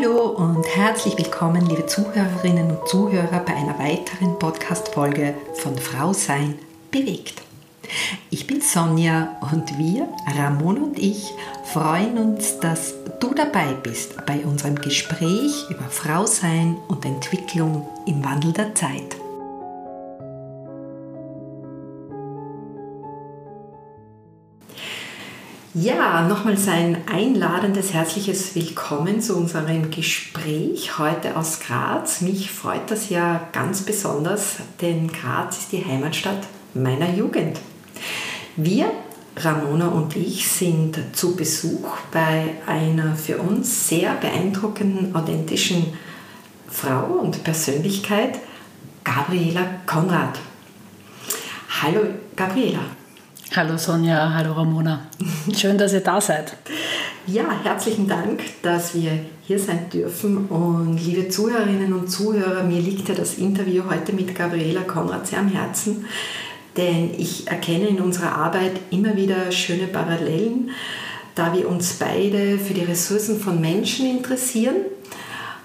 Hallo und herzlich willkommen, liebe Zuhörerinnen und Zuhörer, bei einer weiteren Podcast-Folge von Frau Sein bewegt. Ich bin Sonja und wir, Ramon und ich, freuen uns, dass du dabei bist bei unserem Gespräch über Frau Sein und Entwicklung im Wandel der Zeit. Ja, nochmals ein einladendes herzliches Willkommen zu unserem Gespräch heute aus Graz. Mich freut das ja ganz besonders, denn Graz ist die Heimatstadt meiner Jugend. Wir, Ramona und ich, sind zu Besuch bei einer für uns sehr beeindruckenden, authentischen Frau und Persönlichkeit, Gabriela Konrad. Hallo Gabriela. Hallo Sonja, hallo Ramona. Schön, dass ihr da seid. Ja, herzlichen Dank, dass wir hier sein dürfen. Und liebe Zuhörerinnen und Zuhörer, mir liegt ja das Interview heute mit Gabriela Konrad sehr am Herzen, denn ich erkenne in unserer Arbeit immer wieder schöne Parallelen, da wir uns beide für die Ressourcen von Menschen interessieren,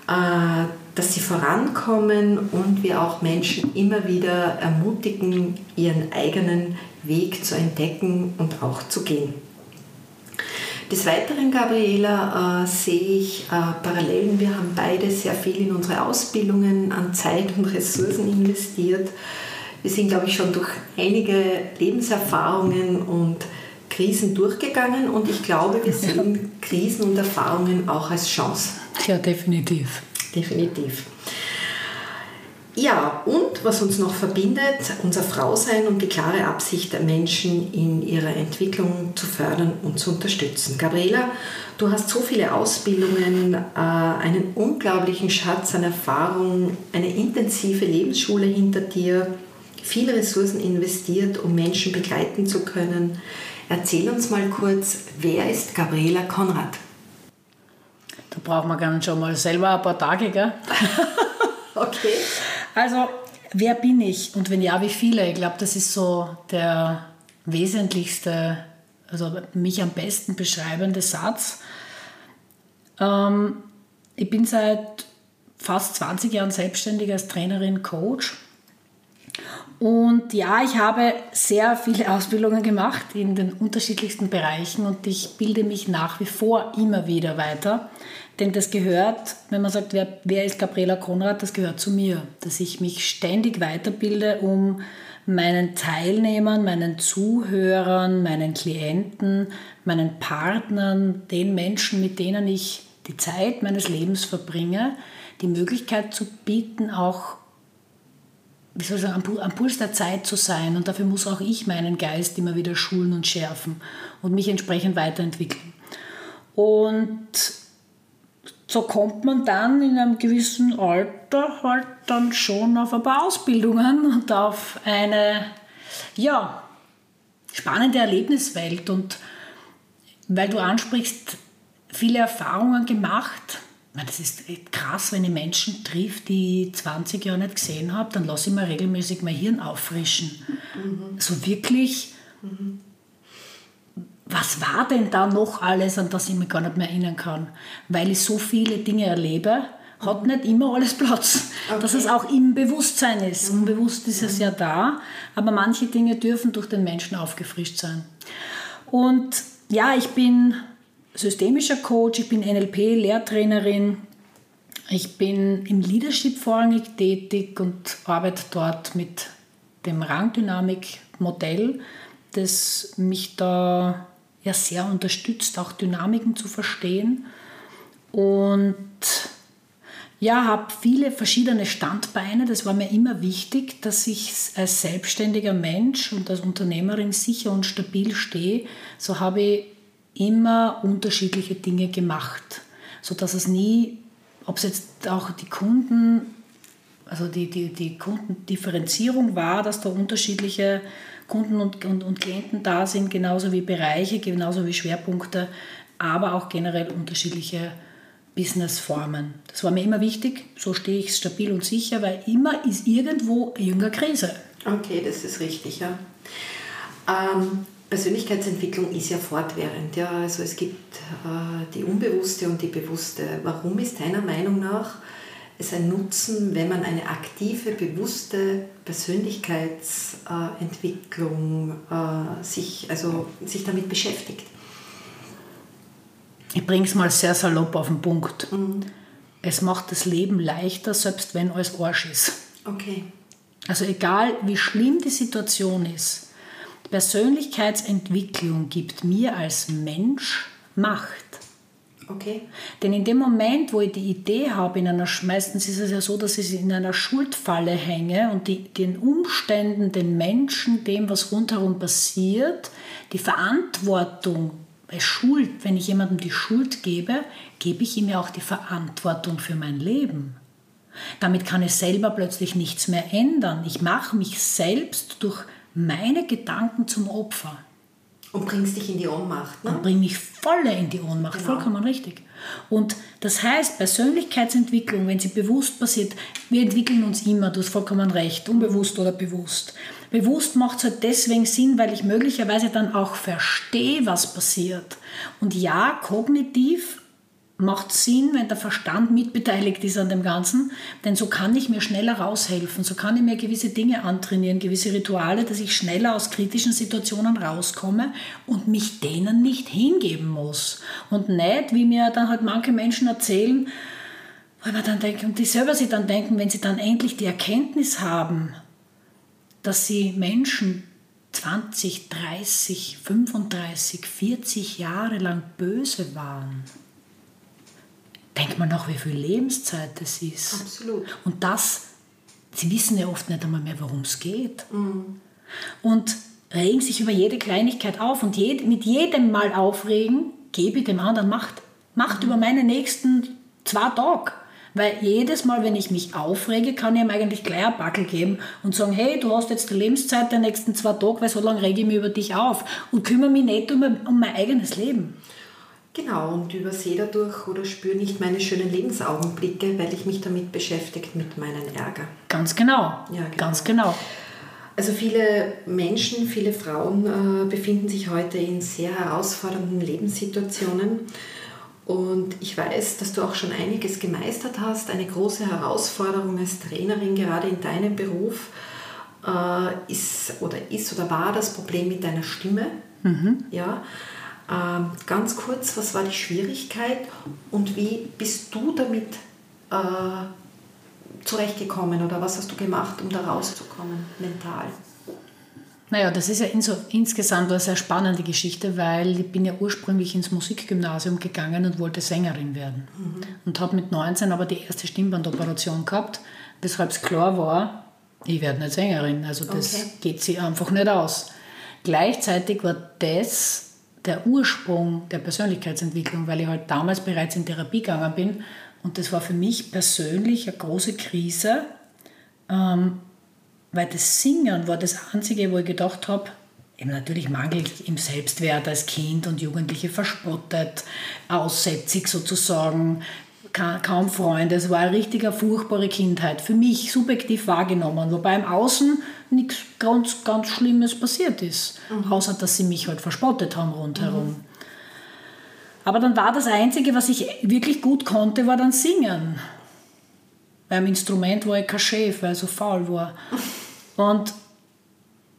äh, dass sie vorankommen und wir auch Menschen immer wieder ermutigen, ihren eigenen Weg zu entdecken und auch zu gehen. Des Weiteren, Gabriela, äh, sehe ich äh, Parallelen. Wir haben beide sehr viel in unsere Ausbildungen an Zeit und Ressourcen investiert. Wir sind, glaube ich, schon durch einige Lebenserfahrungen und Krisen durchgegangen und ich glaube, wir sehen Krisen und Erfahrungen auch als Chance. Ja, definitiv. Definitiv. Ja, und was uns noch verbindet, unser Frausein und die klare Absicht der Menschen in ihrer Entwicklung zu fördern und zu unterstützen. Gabriela, du hast so viele Ausbildungen, äh, einen unglaublichen Schatz an Erfahrung, eine intensive Lebensschule hinter dir, viele Ressourcen investiert, um Menschen begleiten zu können. Erzähl uns mal kurz, wer ist Gabriela Konrad? Da braucht man gerne schon mal selber ein paar Tage, gell? okay. Also, wer bin ich und wenn ja, wie viele? Ich glaube, das ist so der wesentlichste, also mich am besten beschreibende Satz. Ähm, ich bin seit fast 20 Jahren selbstständig als Trainerin, Coach. Und ja, ich habe sehr viele Ausbildungen gemacht in den unterschiedlichsten Bereichen und ich bilde mich nach wie vor immer wieder weiter. Denn das gehört, wenn man sagt, wer, wer ist Gabriela Konrad, das gehört zu mir, dass ich mich ständig weiterbilde, um meinen Teilnehmern, meinen Zuhörern, meinen Klienten, meinen Partnern, den Menschen, mit denen ich die Zeit meines Lebens verbringe, die Möglichkeit zu bieten, auch wie soll ich sagen, am Puls der Zeit zu sein. Und dafür muss auch ich meinen Geist immer wieder schulen und schärfen und mich entsprechend weiterentwickeln. Und so kommt man dann in einem gewissen Alter halt dann schon auf ein paar Ausbildungen und auf eine, ja, spannende Erlebniswelt. Und weil du ansprichst, viele Erfahrungen gemacht. Das ist krass, wenn ich Menschen trifft, die ich 20 Jahre nicht gesehen habe, dann lasse ich mir regelmäßig mein Hirn auffrischen. Mhm. So wirklich, mhm was war denn da noch alles, an das ich mich gar nicht mehr erinnern kann? Weil ich so viele Dinge erlebe, hat nicht immer alles Platz. Okay. Dass es auch im Bewusstsein ist. Unbewusst ist es ja da, aber manche Dinge dürfen durch den Menschen aufgefrischt sein. Und ja, ich bin systemischer Coach, ich bin NLP-Lehrtrainerin, ich bin im Leadership vorrangig tätig und arbeite dort mit dem Rangdynamik-Modell, das mich da ja sehr unterstützt, auch Dynamiken zu verstehen. Und ja, habe viele verschiedene Standbeine. Das war mir immer wichtig, dass ich als selbstständiger Mensch und als Unternehmerin sicher und stabil stehe. So habe ich immer unterschiedliche Dinge gemacht, sodass es nie, ob es jetzt auch die Kunden, also die, die, die Kundendifferenzierung war, dass da unterschiedliche Kunden und, und, und Klienten da sind, genauso wie Bereiche, genauso wie Schwerpunkte, aber auch generell unterschiedliche Businessformen. Das war mir immer wichtig, so stehe ich stabil und sicher, weil immer ist irgendwo irgendeine Krise. Okay, das ist richtig, ja. Ähm, Persönlichkeitsentwicklung ist ja fortwährend. Ja? Also es gibt äh, die unbewusste und die bewusste. Warum ist deiner Meinung nach es ein Nutzen, wenn man eine aktive, bewusste Persönlichkeitsentwicklung äh, sich, also, sich damit beschäftigt? Ich bringe es mal sehr salopp auf den Punkt. Mhm. Es macht das Leben leichter, selbst wenn alles Arsch ist. Okay. Also egal, wie schlimm die Situation ist, Persönlichkeitsentwicklung gibt mir als Mensch Macht. Okay. Denn in dem Moment, wo ich die Idee habe, in einer, meistens ist es ja so, dass ich in einer Schuldfalle hänge und die, den Umständen, den Menschen, dem, was rundherum passiert, die Verantwortung bei Schuld, wenn ich jemandem die Schuld gebe, gebe ich ihm ja auch die Verantwortung für mein Leben. Damit kann ich selber plötzlich nichts mehr ändern. Ich mache mich selbst durch meine Gedanken zum Opfer. Und bringst dich in die Ohnmacht. Ne? Und bring mich voll in die Ohnmacht, genau. vollkommen richtig. Und das heißt, Persönlichkeitsentwicklung, wenn sie bewusst passiert, wir entwickeln uns immer, du hast vollkommen recht, unbewusst oder bewusst. Bewusst macht es halt deswegen Sinn, weil ich möglicherweise dann auch verstehe, was passiert. Und ja, kognitiv macht Sinn, wenn der Verstand mitbeteiligt ist an dem Ganzen, denn so kann ich mir schneller raushelfen, so kann ich mir gewisse Dinge antrainieren, gewisse Rituale, dass ich schneller aus kritischen Situationen rauskomme und mich denen nicht hingeben muss. Und nicht, wie mir dann halt manche Menschen erzählen, weil man dann denkt, und die selber sich dann denken, wenn sie dann endlich die Erkenntnis haben, dass sie Menschen 20, 30, 35, 40 Jahre lang böse waren denkt man noch, wie viel Lebenszeit das ist. Absolut. Und das, sie wissen ja oft nicht einmal mehr, worum es geht. Mhm. Und regen sich über jede Kleinigkeit auf und jed, mit jedem Mal aufregen, gebe ich dem anderen Macht. Macht mhm. über meine nächsten zwei Tage. Weil jedes Mal, wenn ich mich aufrege, kann ich ihm eigentlich gleich einen Backel geben und sagen, hey, du hast jetzt die Lebenszeit der nächsten zwei Tage, weil so lange rege ich mich über dich auf und kümmere mich nicht um, um mein eigenes Leben. Genau, und übersehe dadurch oder spüre nicht meine schönen Lebensaugenblicke, weil ich mich damit beschäftigt mit meinem Ärger. Ganz genau. Ja, genau. Ganz genau. Also viele Menschen, viele Frauen äh, befinden sich heute in sehr herausfordernden Lebenssituationen. Und ich weiß, dass du auch schon einiges gemeistert hast. Eine große Herausforderung als Trainerin, gerade in deinem Beruf, äh, ist oder ist oder war das Problem mit deiner Stimme. Mhm. Ja. Ähm, ganz kurz, was war die Schwierigkeit und wie bist du damit äh, zurechtgekommen oder was hast du gemacht, um da rauszukommen mental? Naja, das ist ja inso, insgesamt eine sehr spannende Geschichte, weil ich bin ja ursprünglich ins Musikgymnasium gegangen und wollte Sängerin werden. Mhm. Und habe mit 19 aber die erste Stimmbandoperation gehabt, weshalb es klar war, ich werde nicht Sängerin. Also das okay. geht sich einfach nicht aus. Gleichzeitig war das der Ursprung der Persönlichkeitsentwicklung, weil ich halt damals bereits in Therapie gegangen bin. Und das war für mich persönlich eine große Krise, ähm, weil das Singen war das Einzige, wo ich gedacht habe, eben natürlich mangelt im Selbstwert als Kind und Jugendliche verspottet, aussätzig sozusagen, kaum Freunde. Es war eine richtige furchtbare Kindheit. Für mich subjektiv wahrgenommen, wobei im Außen nichts ganz, ganz Schlimmes passiert ist. Mhm. Außer, dass sie mich halt verspottet haben rundherum. Mhm. Aber dann war das Einzige, was ich wirklich gut konnte, war dann singen. Beim Instrument war ich kein Chef, weil ich so faul war. Und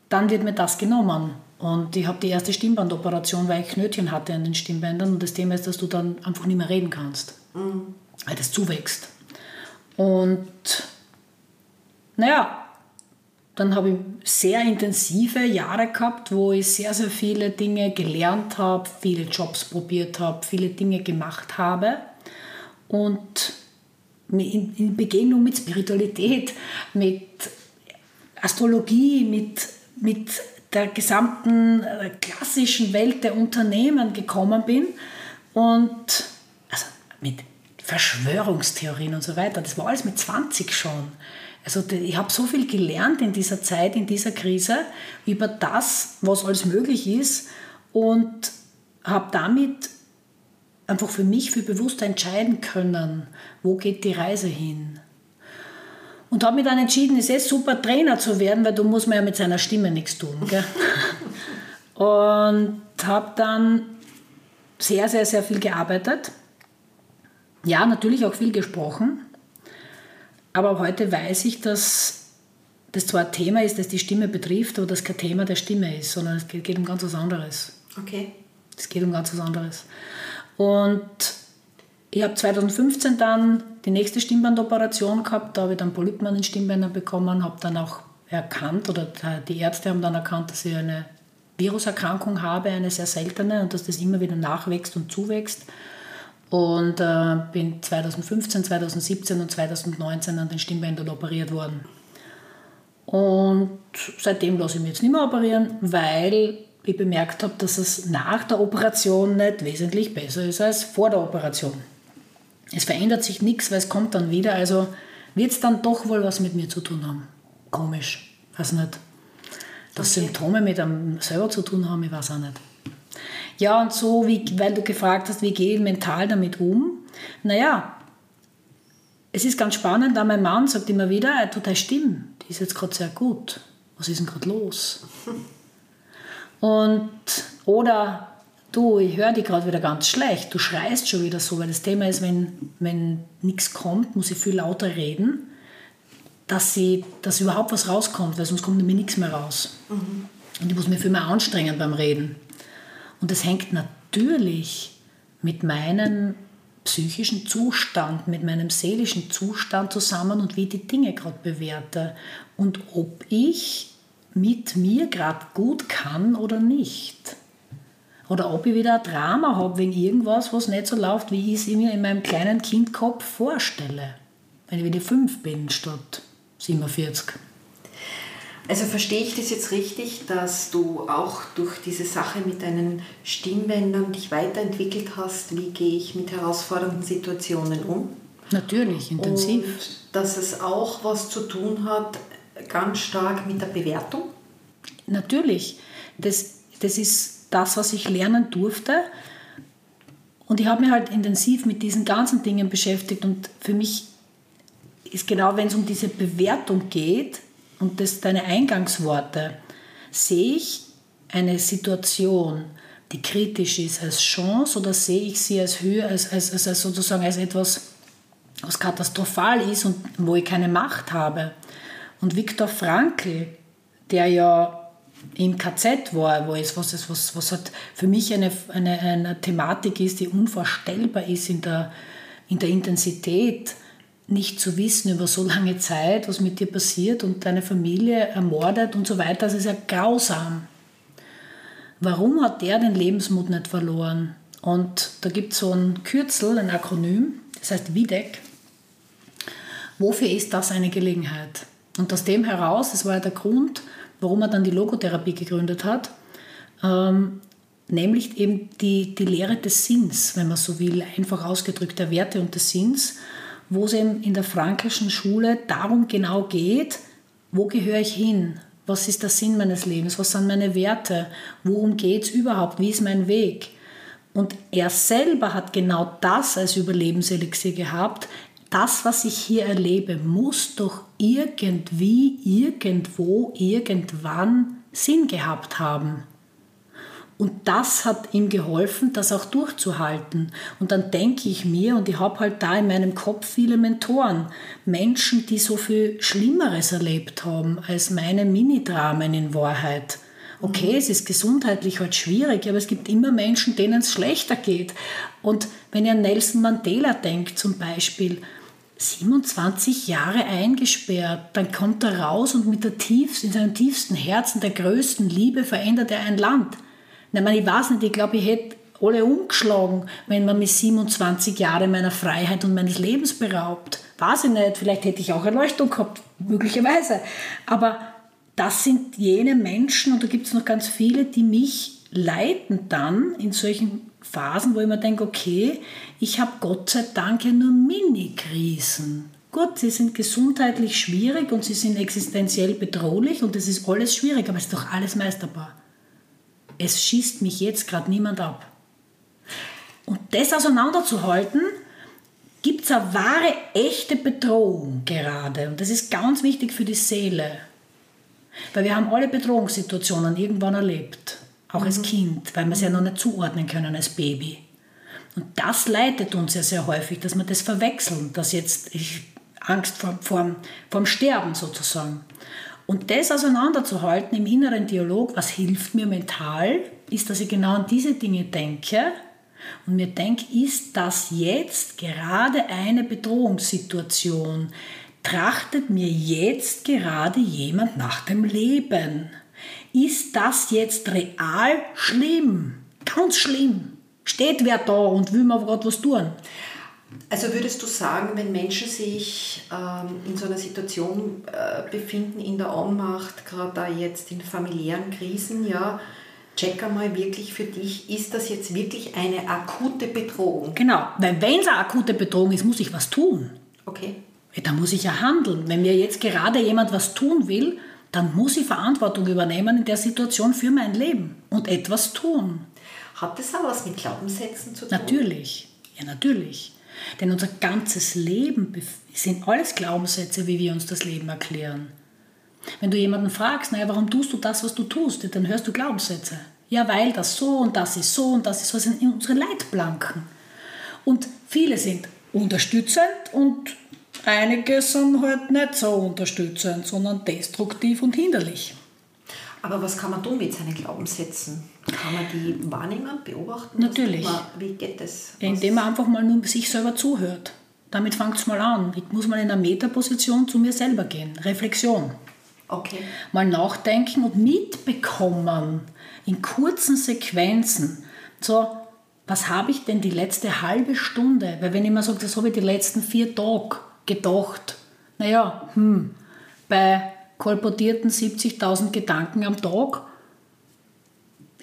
dann wird mir das genommen. Und ich habe die erste Stimmbandoperation, weil ich Knötchen hatte an den Stimmbändern. Und das Thema ist, dass du dann einfach nicht mehr reden kannst, mhm. weil das zuwächst. Und naja, dann habe ich sehr intensive Jahre gehabt, wo ich sehr, sehr viele Dinge gelernt habe, viele Jobs probiert habe, viele Dinge gemacht habe. Und in Begegnung mit Spiritualität, mit Astrologie, mit, mit der gesamten äh, klassischen Welt der Unternehmen gekommen bin und also mit Verschwörungstheorien und so weiter. Das war alles mit 20 schon. Also ich habe so viel gelernt in dieser Zeit, in dieser Krise, über das, was alles möglich ist und habe damit einfach für mich viel bewusster entscheiden können, wo geht die Reise hin. Und habe mich dann entschieden, es ist super Trainer zu werden, weil da muss man ja mit seiner Stimme nichts tun. Gell? Und habe dann sehr, sehr, sehr viel gearbeitet. Ja, natürlich auch viel gesprochen. Aber heute weiß ich, dass das zwar ein Thema ist, das die Stimme betrifft, aber das kein Thema der Stimme ist, sondern es geht, um ganz was anderes. Okay. Es geht um ganz was anderes. Und ich habe 2015 dann die nächste Stimmbandoperation gehabt, da habe ich dann Polypen an den Stimmbändern bekommen, habe dann auch erkannt, oder die Ärzte haben dann erkannt, dass ich eine Viruserkrankung habe, eine sehr seltene, und dass das immer wieder nachwächst und zuwächst. Und äh, bin 2015, 2017 und 2019 an den Stimmbändern operiert worden. Und seitdem lasse ich mich jetzt nicht mehr operieren, weil ich bemerkt habe, dass es nach der Operation nicht wesentlich besser ist als vor der Operation. Es verändert sich nichts, weil es kommt dann wieder. Also wird es dann doch wohl was mit mir zu tun haben. Komisch, weiß nicht. Dass okay. Symptome mit einem selber zu tun haben, ich weiß auch nicht. Ja, und so, wie, weil du gefragt hast, wie gehe ich mental damit um? Naja, es ist ganz spannend, da mein Mann sagt immer wieder, er tut eine Stimme, die ist jetzt gerade sehr gut. Was ist denn gerade los? Und, oder du, ich höre dich gerade wieder ganz schlecht, du schreist schon wieder so, weil das Thema ist, wenn, wenn nichts kommt, muss ich viel lauter reden, dass, sie, dass überhaupt was rauskommt, weil sonst kommt nämlich nichts mehr raus. Mhm. Und ich muss mich viel mehr anstrengen beim Reden. Und das hängt natürlich mit meinem psychischen Zustand, mit meinem seelischen Zustand zusammen und wie ich die Dinge gerade bewerte und ob ich mit mir gerade gut kann oder nicht. Oder ob ich wieder ein Drama habe wegen irgendwas, was nicht so läuft, wie ich es mir in meinem kleinen Kindkopf vorstelle. Wenn ich wieder fünf bin statt 47. Also verstehe ich das jetzt richtig, dass du auch durch diese Sache mit deinen Stimmbändern dich weiterentwickelt hast? Wie gehe ich mit herausfordernden Situationen um? Natürlich, intensiv. Und dass es auch was zu tun hat, ganz stark mit der Bewertung? Natürlich. Das, das ist das, was ich lernen durfte. Und ich habe mich halt intensiv mit diesen ganzen Dingen beschäftigt. Und für mich ist genau, wenn es um diese Bewertung geht, und das deine Eingangsworte, sehe ich eine Situation, die kritisch ist, als Chance oder sehe ich sie als Höhe, als, als, als, sozusagen als etwas, was katastrophal ist und wo ich keine Macht habe. Und Viktor Frankl, der ja im KZ war, wo es, was, was, was halt für mich eine, eine, eine Thematik ist, die unvorstellbar ist in der, in der Intensität, nicht zu wissen über so lange Zeit, was mit dir passiert und deine Familie ermordet und so weiter, das ist ja grausam. Warum hat der den Lebensmut nicht verloren? Und da gibt es so ein Kürzel, ein Akronym, das heißt WIDEC. Wofür ist das eine Gelegenheit? Und aus dem heraus, das war ja der Grund, warum er dann die Logotherapie gegründet hat, ähm, nämlich eben die, die Lehre des Sinns, wenn man so will, einfach ausgedrückt der Werte und des Sinns wo es eben in der frankischen Schule darum genau geht, wo gehöre ich hin? Was ist der Sinn meines Lebens? Was sind meine Werte? Worum geht es überhaupt? Wie ist mein Weg? Und er selber hat genau das als Überlebenselixier gehabt. Das, was ich hier erlebe, muss doch irgendwie, irgendwo, irgendwann Sinn gehabt haben. Und das hat ihm geholfen, das auch durchzuhalten. Und dann denke ich mir, und ich habe halt da in meinem Kopf viele Mentoren, Menschen, die so viel Schlimmeres erlebt haben als meine Mini-Dramen in Wahrheit. Okay, mhm. es ist gesundheitlich halt schwierig, aber es gibt immer Menschen, denen es schlechter geht. Und wenn ihr an Nelson Mandela denkt zum Beispiel, 27 Jahre eingesperrt, dann kommt er raus und mit der tiefsten, in seinem tiefsten Herzen, der größten Liebe verändert er ein Land. Meine, ich weiß nicht, ich glaube, ich hätte alle umgeschlagen, wenn man mich 27 Jahre meiner Freiheit und meines Lebens beraubt. Weiß ich nicht, vielleicht hätte ich auch Erleuchtung gehabt, möglicherweise. Aber das sind jene Menschen, und da gibt es noch ganz viele, die mich leiten dann in solchen Phasen, wo ich mir denke, okay, ich habe Gott sei Dank ja nur Mini-Krisen. Gut, sie sind gesundheitlich schwierig und sie sind existenziell bedrohlich und es ist alles schwierig, aber es ist doch alles meisterbar es schießt mich jetzt gerade niemand ab. Und das auseinanderzuhalten, gibt es eine wahre, echte Bedrohung gerade. Und das ist ganz wichtig für die Seele. Weil wir haben alle Bedrohungssituationen irgendwann erlebt. auch als Kind, weil wir es ja noch nicht zuordnen können als Baby. Und das leitet uns ja sehr häufig, dass wir das verwechseln, dass jetzt ich Angst vor, vor, vor Sterben sozusagen. Und das auseinanderzuhalten im inneren Dialog, was hilft mir mental, ist, dass ich genau an diese Dinge denke und mir denke, ist das jetzt gerade eine Bedrohungssituation? Trachtet mir jetzt gerade jemand nach dem Leben? Ist das jetzt real schlimm? Ganz schlimm. Steht wer da und will mir gerade was tun? Also würdest du sagen, wenn Menschen sich ähm, in so einer Situation äh, befinden, in der Ohnmacht, gerade da jetzt in familiären Krisen, ja, check einmal wirklich für dich, ist das jetzt wirklich eine akute Bedrohung? Genau, weil wenn es eine akute Bedrohung ist, muss ich was tun. Okay. Da muss ich ja handeln. Wenn mir jetzt gerade jemand was tun will, dann muss ich Verantwortung übernehmen in der Situation für mein Leben und etwas tun. Hat das auch was mit Glaubenssätzen zu tun? Natürlich, ja natürlich. Denn unser ganzes Leben sind alles Glaubenssätze, wie wir uns das Leben erklären. Wenn du jemanden fragst, naja, warum tust du das, was du tust, dann hörst du Glaubenssätze. Ja, weil das so und das ist so und das ist so, sind unsere Leitplanken. Und viele sind unterstützend und einige sind halt nicht so unterstützend, sondern destruktiv und hinderlich. Aber was kann man tun mit seinen Glaubenssätzen? Kann man die wahrnehmen, beobachten? Natürlich. Man, wie geht das? Ja, indem man einfach mal nur sich selber zuhört. Damit fängt es mal an. Ich muss mal in einer Metaposition zu mir selber gehen. Reflexion. Okay. Mal nachdenken und mitbekommen in kurzen Sequenzen. So, was habe ich denn die letzte halbe Stunde? Weil wenn ich mal sage, das habe ich die letzten vier Tage gedacht. Naja, hm, bei kolportierten 70.000 Gedanken am Tag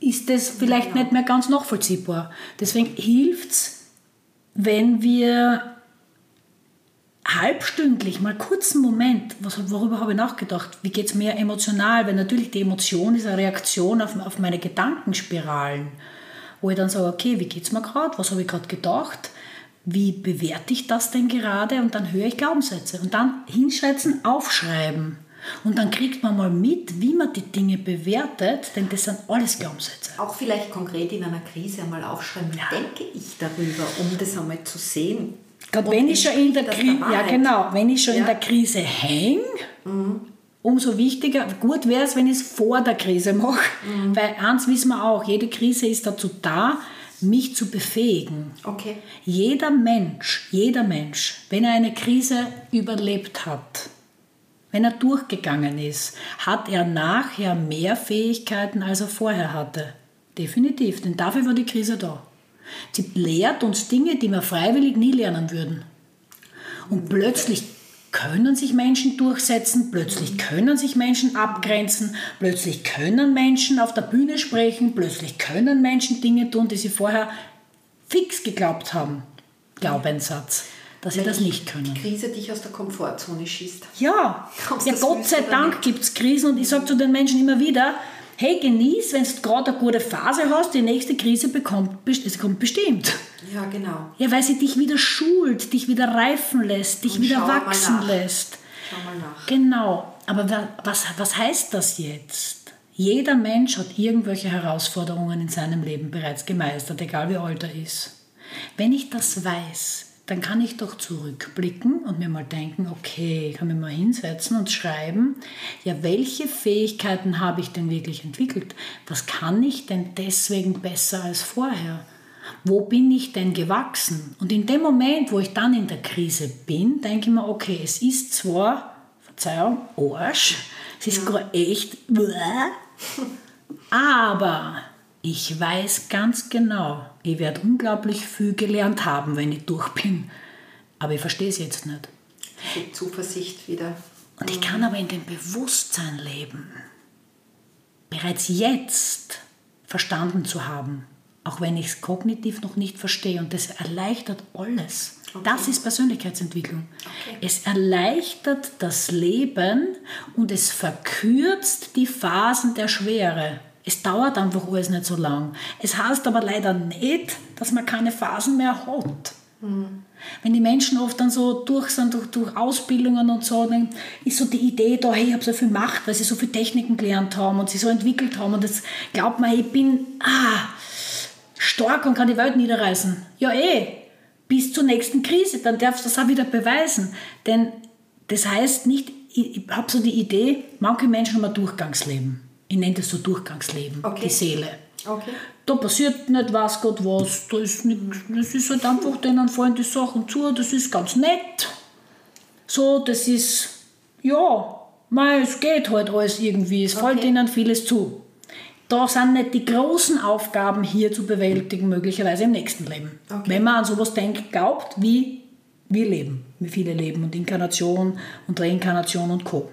ist das vielleicht ja. nicht mehr ganz nachvollziehbar. Deswegen hilft es, wenn wir halbstündlich, mal kurzen Moment, was, worüber habe ich nachgedacht, wie geht es mir emotional, weil natürlich die Emotion ist eine Reaktion auf, auf meine Gedankenspiralen, wo ich dann sage, okay, wie geht es mir gerade, was habe ich gerade gedacht, wie bewerte ich das denn gerade und dann höre ich Glaubenssätze und dann hinschreiben, aufschreiben. Und dann kriegt man mal mit, wie man die Dinge bewertet, denn das sind alles Glaubenssätze. Auch vielleicht konkret in einer Krise einmal aufschreiben, ja. denke ich darüber, um das einmal zu sehen. Gerade wenn ich schon in der Krise, ja genau, wenn ich schon ja. in der Krise hänge, mhm. umso wichtiger, gut wäre es, wenn ich es vor der Krise mache. Mhm. Weil eins wissen wir auch, jede Krise ist dazu da, mich zu befähigen. Okay. Jeder Mensch, jeder Mensch, wenn er eine Krise überlebt hat, wenn er durchgegangen ist, hat er nachher mehr Fähigkeiten, als er vorher hatte. Definitiv, denn dafür war die Krise da. Sie lehrt uns Dinge, die wir freiwillig nie lernen würden. Und plötzlich können sich Menschen durchsetzen, plötzlich können sich Menschen abgrenzen, plötzlich können Menschen auf der Bühne sprechen, plötzlich können Menschen Dinge tun, die sie vorher fix geglaubt haben. Glaubenssatz, dass sie das nicht können. Die Krise dich aus der Komfortzone schießt. Ja, ja Gott sei Dank gibt es Krisen und ich sage zu den Menschen immer wieder, hey, genieß, wenn du gerade eine gute Phase hast, die nächste Krise bekommt, es kommt bestimmt. Ja, genau. Ja, weil sie dich wieder schult, dich wieder reifen lässt, dich Und wieder wachsen lässt. Schau mal nach. Genau. Aber was, was heißt das jetzt? Jeder Mensch hat irgendwelche Herausforderungen in seinem Leben bereits gemeistert, egal wie alt er ist. Wenn ich das weiß, dann kann ich doch zurückblicken und mir mal denken, okay, ich kann mich mal hinsetzen und schreiben, ja, welche Fähigkeiten habe ich denn wirklich entwickelt? Was kann ich denn deswegen besser als vorher? Wo bin ich denn gewachsen? Und in dem Moment, wo ich dann in der Krise bin, denke ich mir, okay, es ist zwar, Verzeihung, Arsch, es ist ja. echt, aber ich weiß ganz genau, ich werde unglaublich viel gelernt haben, wenn ich durch bin. Aber ich verstehe es jetzt nicht. Die Zuversicht wieder. Und ich kann aber in dem Bewusstsein leben, bereits jetzt verstanden zu haben, auch wenn ich es kognitiv noch nicht verstehe. Und das erleichtert alles. Okay. Das ist Persönlichkeitsentwicklung. Okay. Es erleichtert das Leben und es verkürzt die Phasen der Schwere. Es dauert einfach alles nicht so lang. Es heißt aber leider nicht, dass man keine Phasen mehr hat. Mhm. Wenn die Menschen oft dann so durch sind, durch, durch Ausbildungen und so, dann ist so die Idee da, hey, ich habe so viel Macht, weil sie so viele Techniken gelernt haben und sie so entwickelt haben und jetzt glaubt man, ich bin ah, stark und kann die Welt niederreißen. Ja, eh, bis zur nächsten Krise, dann darfst du das auch wieder beweisen. Denn das heißt nicht, ich habe so die Idee, manche Menschen haben ein Durchgangsleben. Ich nenne das so Durchgangsleben, okay. die Seele. Okay. Da passiert nicht was Gott was, da ist nichts, das ist halt einfach, denen fallen die Sachen zu, das ist ganz nett. So, das ist, ja, mei, es geht halt alles irgendwie, es okay. fällt ihnen vieles zu. Da sind nicht die großen Aufgaben hier zu bewältigen, möglicherweise im nächsten Leben. Okay. Wenn man an sowas denkt, glaubt, wie wir leben, wie viele leben und Inkarnation und Reinkarnation und Co.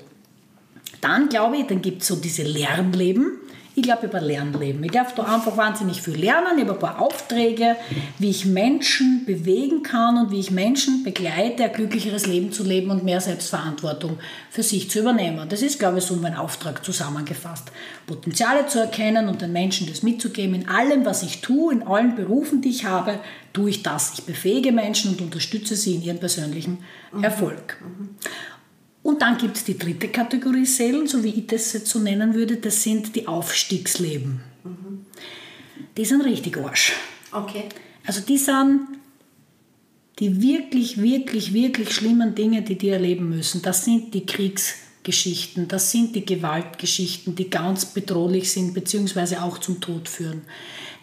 Dann glaube ich, dann gibt es so diese Lernleben, ich glaube über Lernleben. Ich darf da einfach wahnsinnig viel lernen. Ich habe ein paar Aufträge, wie ich Menschen bewegen kann und wie ich Menschen begleite, ein glücklicheres Leben zu leben und mehr Selbstverantwortung für sich zu übernehmen. Das ist, glaube ich, so mein Auftrag zusammengefasst. Potenziale zu erkennen und den Menschen das mitzugeben. In allem, was ich tue, in allen Berufen, die ich habe, tue ich das. Ich befähige Menschen und unterstütze sie in ihrem persönlichen Erfolg. Mhm. Und dann gibt es die dritte Kategorie Seelen, so wie ich das jetzt so nennen würde, das sind die Aufstiegsleben. Mhm. Die sind richtig Arsch. Okay. Also die sind die wirklich, wirklich, wirklich schlimmen Dinge, die die erleben müssen. Das sind die Kriegsgeschichten, das sind die Gewaltgeschichten, die ganz bedrohlich sind, beziehungsweise auch zum Tod führen.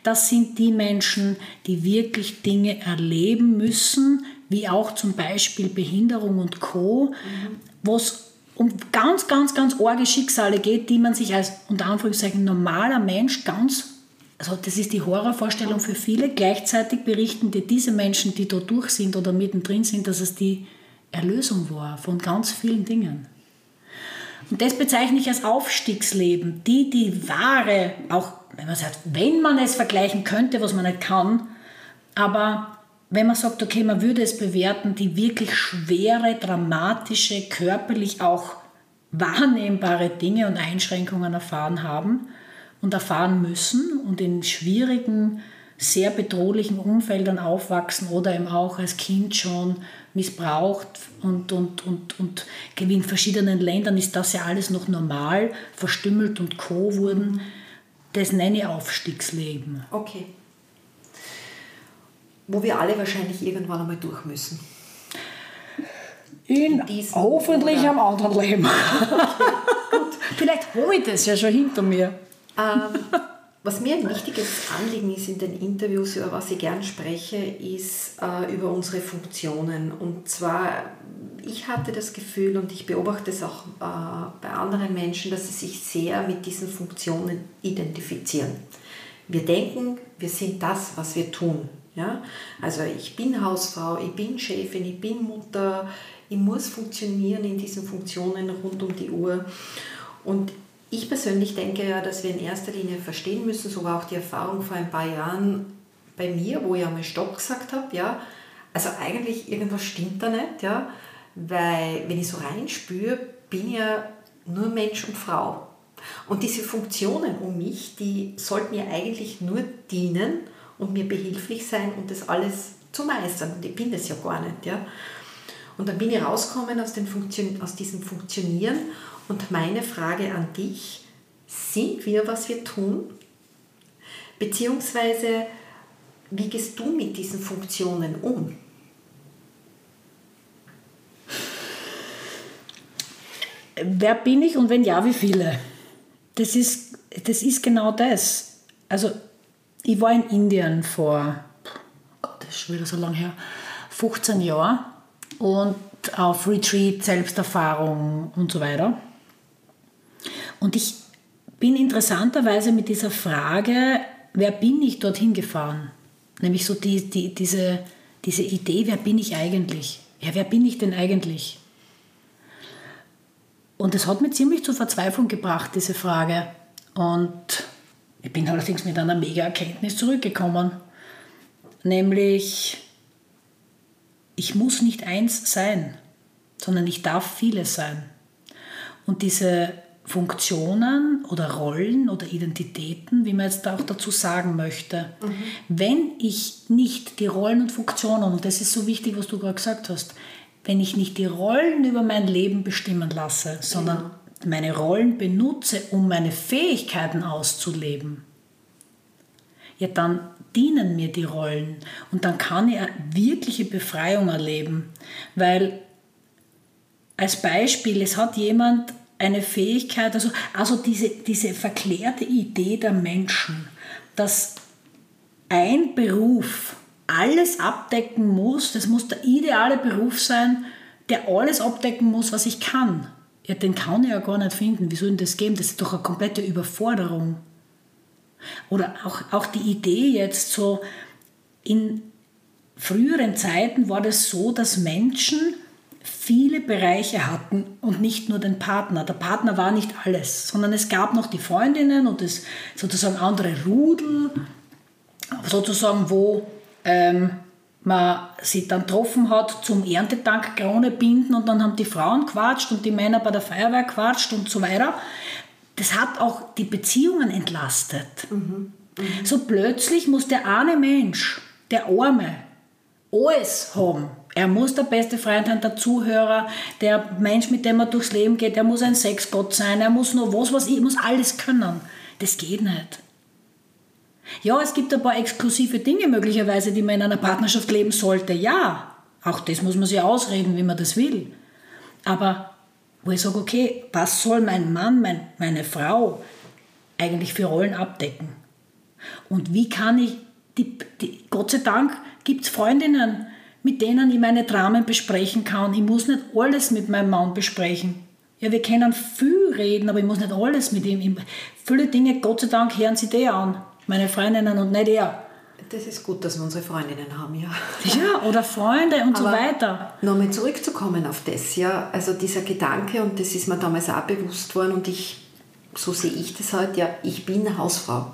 Das sind die Menschen, die wirklich Dinge erleben müssen, wie auch zum Beispiel Behinderung und Co., mhm wo es um ganz, ganz, ganz arge Schicksale geht, die man sich als unter Anführungszeichen normaler Mensch ganz, also das ist die Horrorvorstellung für viele, gleichzeitig berichten dir diese Menschen, die da durch sind oder mittendrin sind, dass es die Erlösung war von ganz vielen Dingen. Und das bezeichne ich als Aufstiegsleben. Die, die wahre, auch wenn man sagt, wenn man es vergleichen könnte, was man nicht kann, aber wenn man sagt, okay, man würde es bewerten, die wirklich schwere, dramatische, körperlich auch wahrnehmbare Dinge und Einschränkungen erfahren haben und erfahren müssen und in schwierigen, sehr bedrohlichen Umfeldern aufwachsen oder eben auch als Kind schon missbraucht und, und, und, und in verschiedenen Ländern ist das ja alles noch normal, verstümmelt und co. wurden. Das nenne ich Aufstiegsleben. Okay wo wir alle wahrscheinlich irgendwann einmal durch müssen. In, In hoffentlich oder? am anderen Leben. Okay, Vielleicht habe ich das ja schon hinter mir. Ähm, was mir ein wichtiges Anliegen ist in den Interviews, über was ich gern spreche, ist äh, über unsere Funktionen. Und zwar, ich hatte das Gefühl und ich beobachte es auch äh, bei anderen Menschen, dass sie sich sehr mit diesen Funktionen identifizieren. Wir denken, wir sind das, was wir tun. Ja? Also ich bin Hausfrau, ich bin Chefin, ich bin Mutter, ich muss funktionieren in diesen Funktionen rund um die Uhr. Und ich persönlich denke ja, dass wir in erster Linie verstehen müssen, so war auch die Erfahrung vor ein paar Jahren bei mir, wo ich einmal Stopp gesagt habe, ja, also eigentlich irgendwas stimmt da nicht, ja, weil wenn ich so reinspüre, bin ich ja nur Mensch und Frau. Und diese Funktionen um mich, die sollten mir eigentlich nur dienen, und mir behilflich sein und das alles zu meistern. Und ich bin das ja gar nicht. Ja. Und dann bin ich rausgekommen aus, den Funktion aus diesem Funktionieren und meine Frage an dich, sind wir, was wir tun? Beziehungsweise, wie gehst du mit diesen Funktionen um? Wer bin ich und wenn ja, wie viele? Das ist, das ist genau das. Also ich war in Indien vor, Gott, das ist schon wieder so lange her, 15 Jahren und auf Retreat, Selbsterfahrung und so weiter. Und ich bin interessanterweise mit dieser Frage, wer bin ich, dorthin gefahren? Nämlich so die, die, diese, diese Idee, wer bin ich eigentlich? Ja, wer bin ich denn eigentlich? Und es hat mich ziemlich zur Verzweiflung gebracht, diese Frage. Und ich bin allerdings mit einer Mega-Erkenntnis zurückgekommen, nämlich ich muss nicht eins sein, sondern ich darf vieles sein. Und diese Funktionen oder Rollen oder Identitäten, wie man jetzt auch dazu sagen möchte. Mhm. Wenn ich nicht die Rollen und Funktionen, und das ist so wichtig, was du gerade gesagt hast, wenn ich nicht die Rollen über mein Leben bestimmen lasse, sondern ja. Meine Rollen benutze, um meine Fähigkeiten auszuleben, ja, dann dienen mir die Rollen und dann kann ich eine wirkliche Befreiung erleben. Weil als Beispiel, es hat jemand eine Fähigkeit, also, also diese, diese verklärte Idee der Menschen, dass ein Beruf alles abdecken muss, das muss der ideale Beruf sein, der alles abdecken muss, was ich kann. Ja, den kann ich ja gar nicht finden. Wie soll denn das geben? Das ist doch eine komplette Überforderung. Oder auch, auch die Idee jetzt so, in früheren Zeiten war das so, dass Menschen viele Bereiche hatten und nicht nur den Partner. Der Partner war nicht alles, sondern es gab noch die Freundinnen und das sozusagen andere Rudel, sozusagen, wo ähm, man sich dann getroffen hat zum Erntedank Krone binden und dann haben die Frauen quatscht und die Männer bei der Feuerwehr quatscht und so weiter das hat auch die Beziehungen entlastet. Mhm. Mhm. So plötzlich muss der eine Mensch, der Arme, alles haben. Er muss der beste Freund sein, der Zuhörer, der Mensch, mit dem er durchs Leben geht, der muss ein Sexgott sein, er muss nur was, was ich, muss alles können. Das geht nicht. Ja, es gibt ein paar exklusive Dinge möglicherweise, die man in einer Partnerschaft leben sollte. Ja, auch das muss man sich ausreden, wie man das will. Aber wo ich sage, okay, was soll mein Mann, mein, meine Frau eigentlich für Rollen abdecken? Und wie kann ich, die, die, Gott sei Dank gibt es Freundinnen, mit denen ich meine Dramen besprechen kann. Ich muss nicht alles mit meinem Mann besprechen. Ja, wir können viel reden, aber ich muss nicht alles mit ihm. Viele Dinge, Gott sei Dank, hören sie der an, meine Freundinnen und nicht er. Das ist gut, dass wir unsere Freundinnen haben, ja. Ja, oder Freunde und Aber so weiter. Nochmal zurückzukommen auf das, ja. Also dieser Gedanke, und das ist mir damals auch bewusst worden, und ich, so sehe ich das halt, ja, ich bin Hausfrau.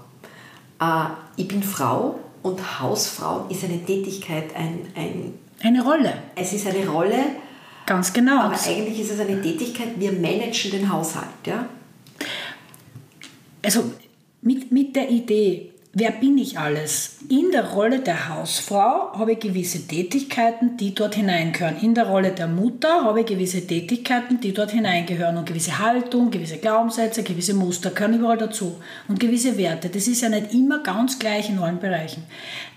Äh, ich bin Frau und Hausfrau ist eine Tätigkeit, ein, ein. Eine Rolle. Es ist eine Rolle. Ganz genau. Aber eigentlich ist es eine Tätigkeit, wir managen den Haushalt, ja. Also mit, mit der Idee, Wer bin ich alles? In der Rolle der Hausfrau habe ich gewisse Tätigkeiten, die dort hineingehören. In der Rolle der Mutter habe ich gewisse Tätigkeiten, die dort hineingehören. Und gewisse Haltung, gewisse Glaubenssätze, gewisse Muster gehören überall dazu. Und gewisse Werte. Das ist ja nicht immer ganz gleich in allen Bereichen.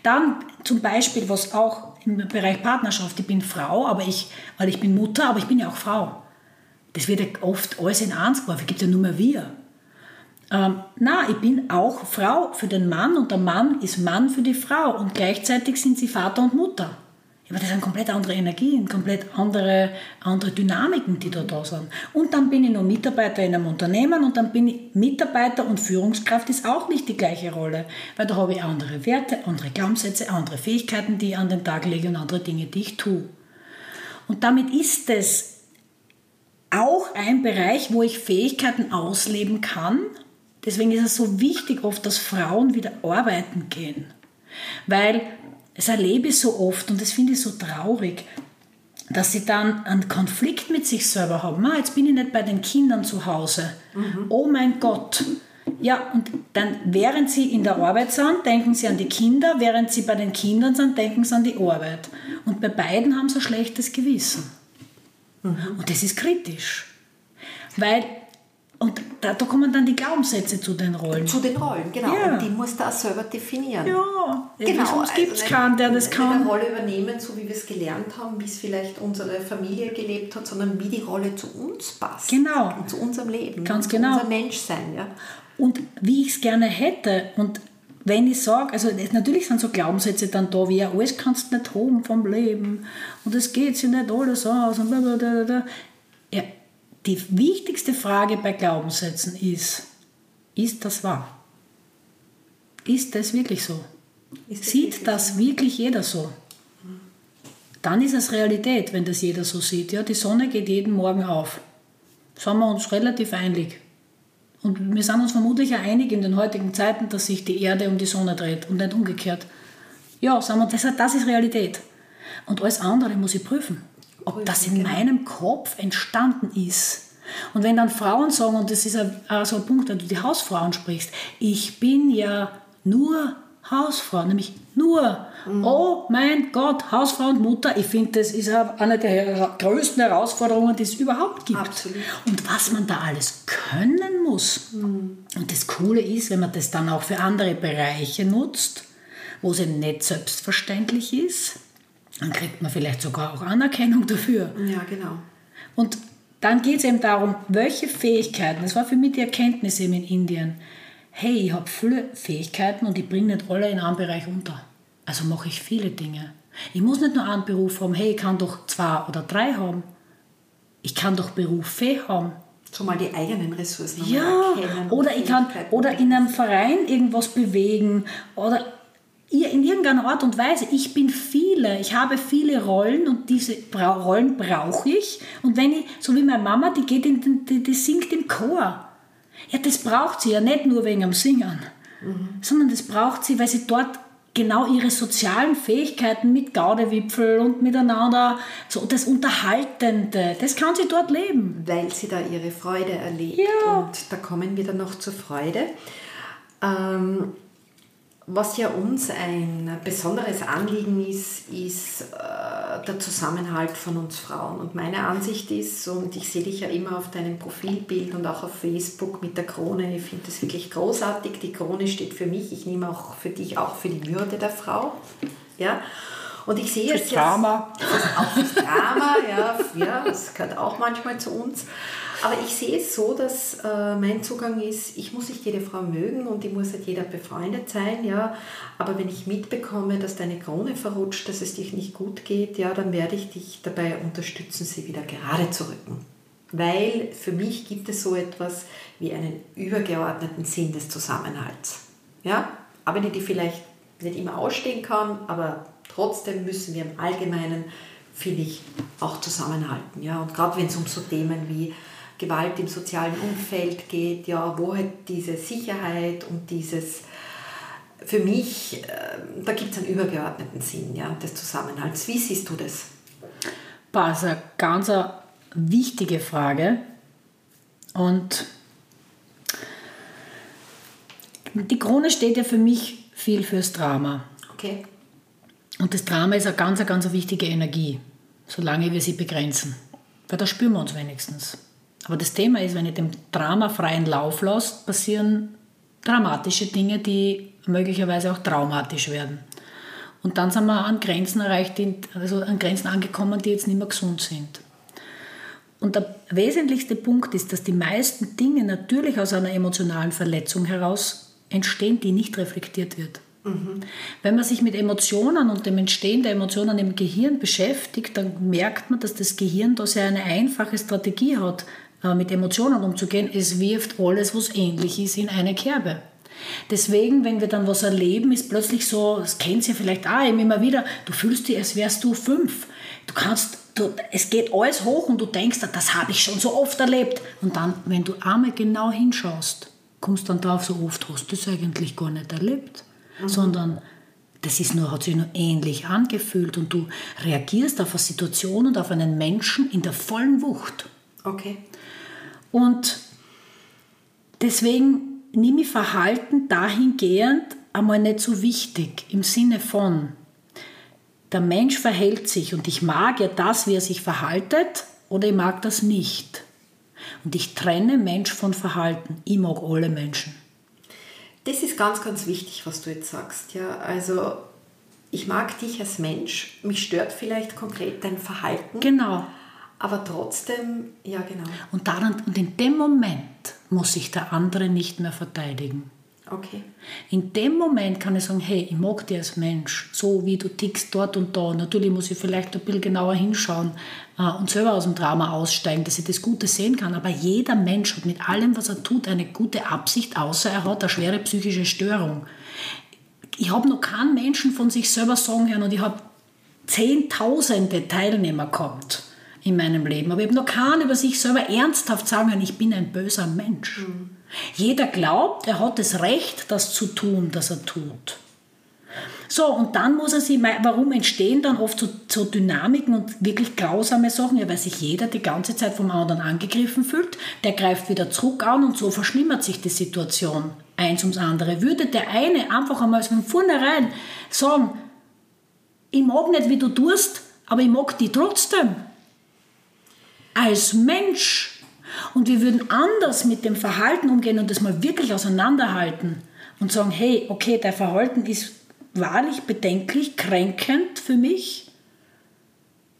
Dann zum Beispiel, was auch im Bereich Partnerschaft, ich bin Frau, aber ich, weil ich bin Mutter, aber ich bin ja auch Frau. Das wird ja oft alles in eins geworfen. Es gibt ja nur mehr wir. Ähm, na, ich bin auch Frau für den Mann und der Mann ist Mann für die Frau und gleichzeitig sind sie Vater und Mutter. Aber das sind komplett andere Energien, komplett andere, andere Dynamiken, die da da sind. Und dann bin ich noch Mitarbeiter in einem Unternehmen und dann bin ich Mitarbeiter und Führungskraft ist auch nicht die gleiche Rolle, weil da habe ich andere Werte, andere Glaubenssätze, andere Fähigkeiten, die ich an den Tag lege und andere Dinge, die ich tue. Und damit ist es auch ein Bereich, wo ich Fähigkeiten ausleben kann, Deswegen ist es so wichtig oft, dass Frauen wieder arbeiten gehen. Weil es erlebe ich so oft und das finde ich so traurig, dass sie dann einen Konflikt mit sich selber haben. Ah, jetzt bin ich nicht bei den Kindern zu Hause. Mhm. Oh mein Gott. Ja, und dann, während sie in der Arbeit sind, denken sie an die Kinder, während sie bei den Kindern sind, denken sie an die Arbeit. Und bei beiden haben sie ein schlechtes Gewissen. Mhm. Und das ist kritisch. Weil und da, da, kommen dann die Glaubenssätze zu den Rollen. Zu den Rollen, genau. Ja. Und die muss da selber definieren. Ja, genau. Sonst gibt es also keinen, der das kann. Eine Rolle übernehmen, so wie wir es gelernt haben, wie es vielleicht unsere Familie gelebt hat, sondern wie die Rolle zu uns passt. Genau. Und zu unserem Leben. Ganz genau. Unser Menschsein, ja. Und wie ich es gerne hätte und wenn ich sage, also natürlich sind so Glaubenssätze dann da, wie ja, alles kannst du nicht haben vom Leben und es geht sich nicht alles aus und bla die wichtigste Frage bei Glaubenssätzen ist, ist das wahr? Ist das wirklich so? Das Sieht wirklich das so? wirklich jeder so? Dann ist es Realität, wenn das jeder so sieht. Ja, die Sonne geht jeden Morgen auf. Sind wir uns relativ einig. Und wir sind uns vermutlich auch einig in den heutigen Zeiten, dass sich die Erde um die Sonne dreht und nicht umgekehrt. Ja, sagen wir, das, das ist Realität. Und alles andere muss ich prüfen ob das in genau. meinem Kopf entstanden ist Und wenn dann Frauen sagen, und das ist auch so ein Punkt, wenn du die Hausfrauen sprichst, ich bin ja nur Hausfrau, nämlich nur. Mhm. Oh mein Gott, Hausfrau und Mutter, ich finde, das ist eine der größten Herausforderungen, die es überhaupt gibt. Absolut. Und was man da alles können muss. Mhm. Und das Coole ist, wenn man das dann auch für andere Bereiche nutzt, wo es eben nicht selbstverständlich ist, dann kriegt man vielleicht sogar auch Anerkennung dafür. Ja, genau. Und dann geht es eben darum, welche Fähigkeiten, das war für mich die Erkenntnis eben in Indien, hey, ich habe viele Fähigkeiten und ich bringe nicht alle in einem Bereich unter. Also mache ich viele Dinge. Ich muss nicht nur einen Beruf haben, hey, ich kann doch zwei oder drei haben. Ich kann doch Berufe haben. So mal die eigenen Ressourcen ja, erkennen. Oder ich kann oder in einem Verein irgendwas bewegen oder in irgendeiner Art und Weise. Ich bin viele, ich habe viele Rollen und diese Rollen brauche ich. Und wenn ich, so wie meine Mama, die geht in den, die, die singt im Chor. Ja, das braucht sie ja nicht nur wegen dem Singen, mhm. sondern das braucht sie, weil sie dort genau ihre sozialen Fähigkeiten mit Gaudewipfel und miteinander, so das Unterhaltende, das kann sie dort leben. Weil sie da ihre Freude erlebt. Ja. Und da kommen wir dann noch zur Freude. Ähm, was ja uns ein besonderes Anliegen ist, ist äh, der Zusammenhalt von uns Frauen. Und meine Ansicht ist, und ich sehe dich ja immer auf deinem Profilbild und auch auf Facebook mit der Krone, ich finde das wirklich großartig. Die Krone steht für mich, ich nehme auch für dich auch für die Würde der Frau. Ja? Und ich sehe es Drama. ja. Auch fürs Drama, ja, ja, das gehört auch manchmal zu uns. Aber ich sehe es so, dass äh, mein Zugang ist, ich muss nicht jede Frau mögen und ich muss nicht jeder befreundet sein, ja. Aber wenn ich mitbekomme, dass deine Krone verrutscht, dass es dich nicht gut geht, ja, dann werde ich dich dabei unterstützen, sie wieder gerade zu rücken. Weil für mich gibt es so etwas wie einen übergeordneten Sinn des Zusammenhalts. Ja? Aber die, die vielleicht nicht immer ausstehen kann, aber trotzdem müssen wir im Allgemeinen, finde ich, auch zusammenhalten. Ja? Und gerade wenn es um so Themen wie Gewalt im sozialen Umfeld geht, ja, wo halt diese Sicherheit und dieses, für mich, äh, da gibt es einen übergeordneten Sinn ja, des Zusammenhalts. Wie siehst du das? Das ist eine ganz wichtige Frage. Und die Krone steht ja für mich viel fürs Drama. Okay. Und das Drama ist eine ganz, ganz wichtige Energie, solange wir sie begrenzen. Weil da spüren wir uns wenigstens. Aber das Thema ist, wenn ihr dem Drama freien Lauf lasst, passieren dramatische Dinge, die möglicherweise auch traumatisch werden. Und dann sind wir an Grenzen erreicht, also an Grenzen angekommen, die jetzt nicht mehr gesund sind. Und der wesentlichste Punkt ist, dass die meisten Dinge natürlich aus einer emotionalen Verletzung heraus entstehen, die nicht reflektiert wird. Mhm. Wenn man sich mit Emotionen und dem Entstehen der Emotionen im Gehirn beschäftigt, dann merkt man, dass das Gehirn da sehr eine einfache Strategie hat, mit Emotionen umzugehen, es wirft alles, was ähnlich ist, in eine Kerbe. Deswegen, wenn wir dann was erleben, ist plötzlich so, das kennt ihr vielleicht auch immer wieder, du fühlst dich, als wärst du fünf. Du kannst, du, es geht alles hoch und du denkst, das habe ich schon so oft erlebt. Und dann, wenn du einmal genau hinschaust, kommst dann drauf, so oft hast du es eigentlich gar nicht erlebt, mhm. sondern das ist nur, hat sich nur ähnlich angefühlt und du reagierst auf eine Situation und auf einen Menschen in der vollen Wucht. Okay. Und deswegen nehme ich Verhalten dahingehend einmal nicht so wichtig im Sinne von, der Mensch verhält sich und ich mag ja das, wie er sich verhaltet oder ich mag das nicht. Und ich trenne Mensch von Verhalten. Ich mag alle Menschen. Das ist ganz, ganz wichtig, was du jetzt sagst. Ja, also ich mag dich als Mensch. Mich stört vielleicht konkret dein Verhalten. Genau. Aber trotzdem, ja genau. Und, daran, und in dem Moment muss sich der andere nicht mehr verteidigen. Okay. In dem Moment kann ich sagen, hey, ich mag dich als Mensch, so wie du tickst dort und da. Natürlich muss ich vielleicht ein bisschen genauer hinschauen äh, und selber aus dem Drama aussteigen, dass ich das Gute sehen kann. Aber jeder Mensch hat mit allem, was er tut, eine gute Absicht, außer er hat eine schwere psychische Störung. Ich habe noch keinen Menschen von sich selber sagen hören und ich habe zehntausende Teilnehmer gehabt in meinem Leben. Aber ich habe noch keinen über sich selber ernsthaft sagen können, ich bin ein böser Mensch. Mhm. Jeder glaubt, er hat das Recht, das zu tun, das er tut. So, und dann muss er sich, warum entstehen dann oft so, so, Dynamiken und wirklich grausame Sachen? Ja, weil sich jeder die ganze Zeit vom anderen angegriffen fühlt, der greift wieder zurück an und so verschlimmert sich die Situation. Eins ums andere. Würde der eine einfach einmal von vornherein sagen, ich mag nicht, wie du tust, aber ich mag dich trotzdem. Als Mensch. Und wir würden anders mit dem Verhalten umgehen und das mal wirklich auseinanderhalten und sagen, hey, okay, dein Verhalten ist wahrlich bedenklich, kränkend für mich,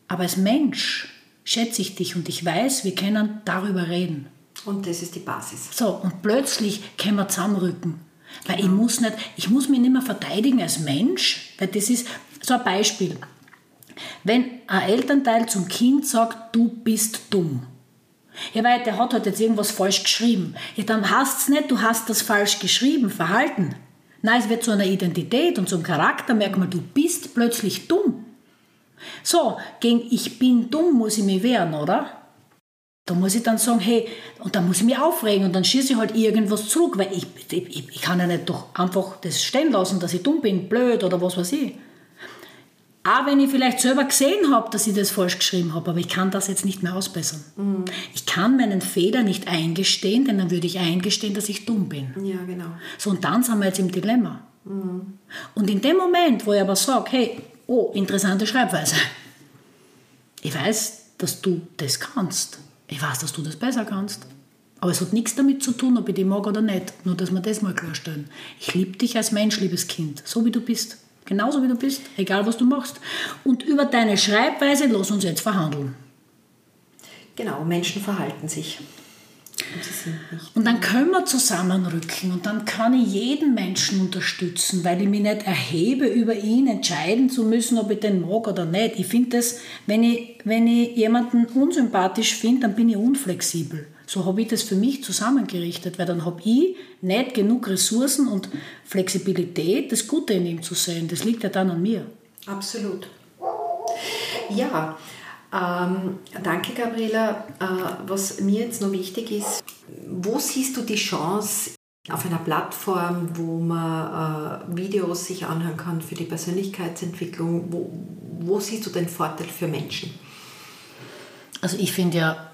aber als Mensch schätze ich dich und ich weiß, wir können darüber reden. Und das ist die Basis. So, und plötzlich können wir zusammenrücken. Weil ich muss nicht, ich muss mich nicht mehr verteidigen als Mensch, weil das ist so ein Beispiel. Wenn ein Elternteil zum Kind sagt, du bist dumm. Ja, weil der hat halt jetzt irgendwas falsch geschrieben. Ja, dann hast es nicht, du hast das falsch geschrieben, Verhalten. Nein, es wird zu einer Identität und zum Charaktermerkmal, du bist plötzlich dumm. So, gegen ich bin dumm muss ich mich wehren, oder? Da muss ich dann sagen, hey, und dann muss ich mich aufregen und dann schieße ich halt irgendwas zurück, weil ich, ich, ich kann ja nicht doch einfach das stehen lassen, dass ich dumm bin, blöd oder was weiß ich. Auch wenn ich vielleicht selber gesehen habe, dass ich das falsch geschrieben habe, aber ich kann das jetzt nicht mehr ausbessern. Mhm. Ich kann meinen Fehler nicht eingestehen, denn dann würde ich eingestehen, dass ich dumm bin. Ja, genau. So, und dann sind wir jetzt im Dilemma. Mhm. Und in dem Moment, wo ich aber sage, hey, oh, interessante Schreibweise. Ich weiß, dass du das kannst. Ich weiß, dass du das besser kannst. Aber es hat nichts damit zu tun, ob ich dich mag oder nicht. Nur, dass wir das mal klarstellen. Ich liebe dich als Mensch, liebes Kind, so wie du bist. Genauso wie du bist, egal was du machst. Und über deine Schreibweise lass uns jetzt verhandeln. Genau, Menschen verhalten sich. Und, und dann können wir zusammenrücken und dann kann ich jeden Menschen unterstützen, weil ich mich nicht erhebe, über ihn entscheiden zu müssen, ob ich den mag oder nicht. Ich finde das, wenn ich, wenn ich jemanden unsympathisch finde, dann bin ich unflexibel. So habe ich das für mich zusammengerichtet, weil dann habe ich nicht genug Ressourcen und Flexibilität, das Gute in ihm zu sehen. Das liegt ja dann an mir. Absolut. Ja, ähm, danke Gabriela. Äh, was mir jetzt noch wichtig ist, wo siehst du die Chance auf einer Plattform, wo man äh, Videos sich anhören kann für die Persönlichkeitsentwicklung? Wo, wo siehst du den Vorteil für Menschen? Also ich finde ja,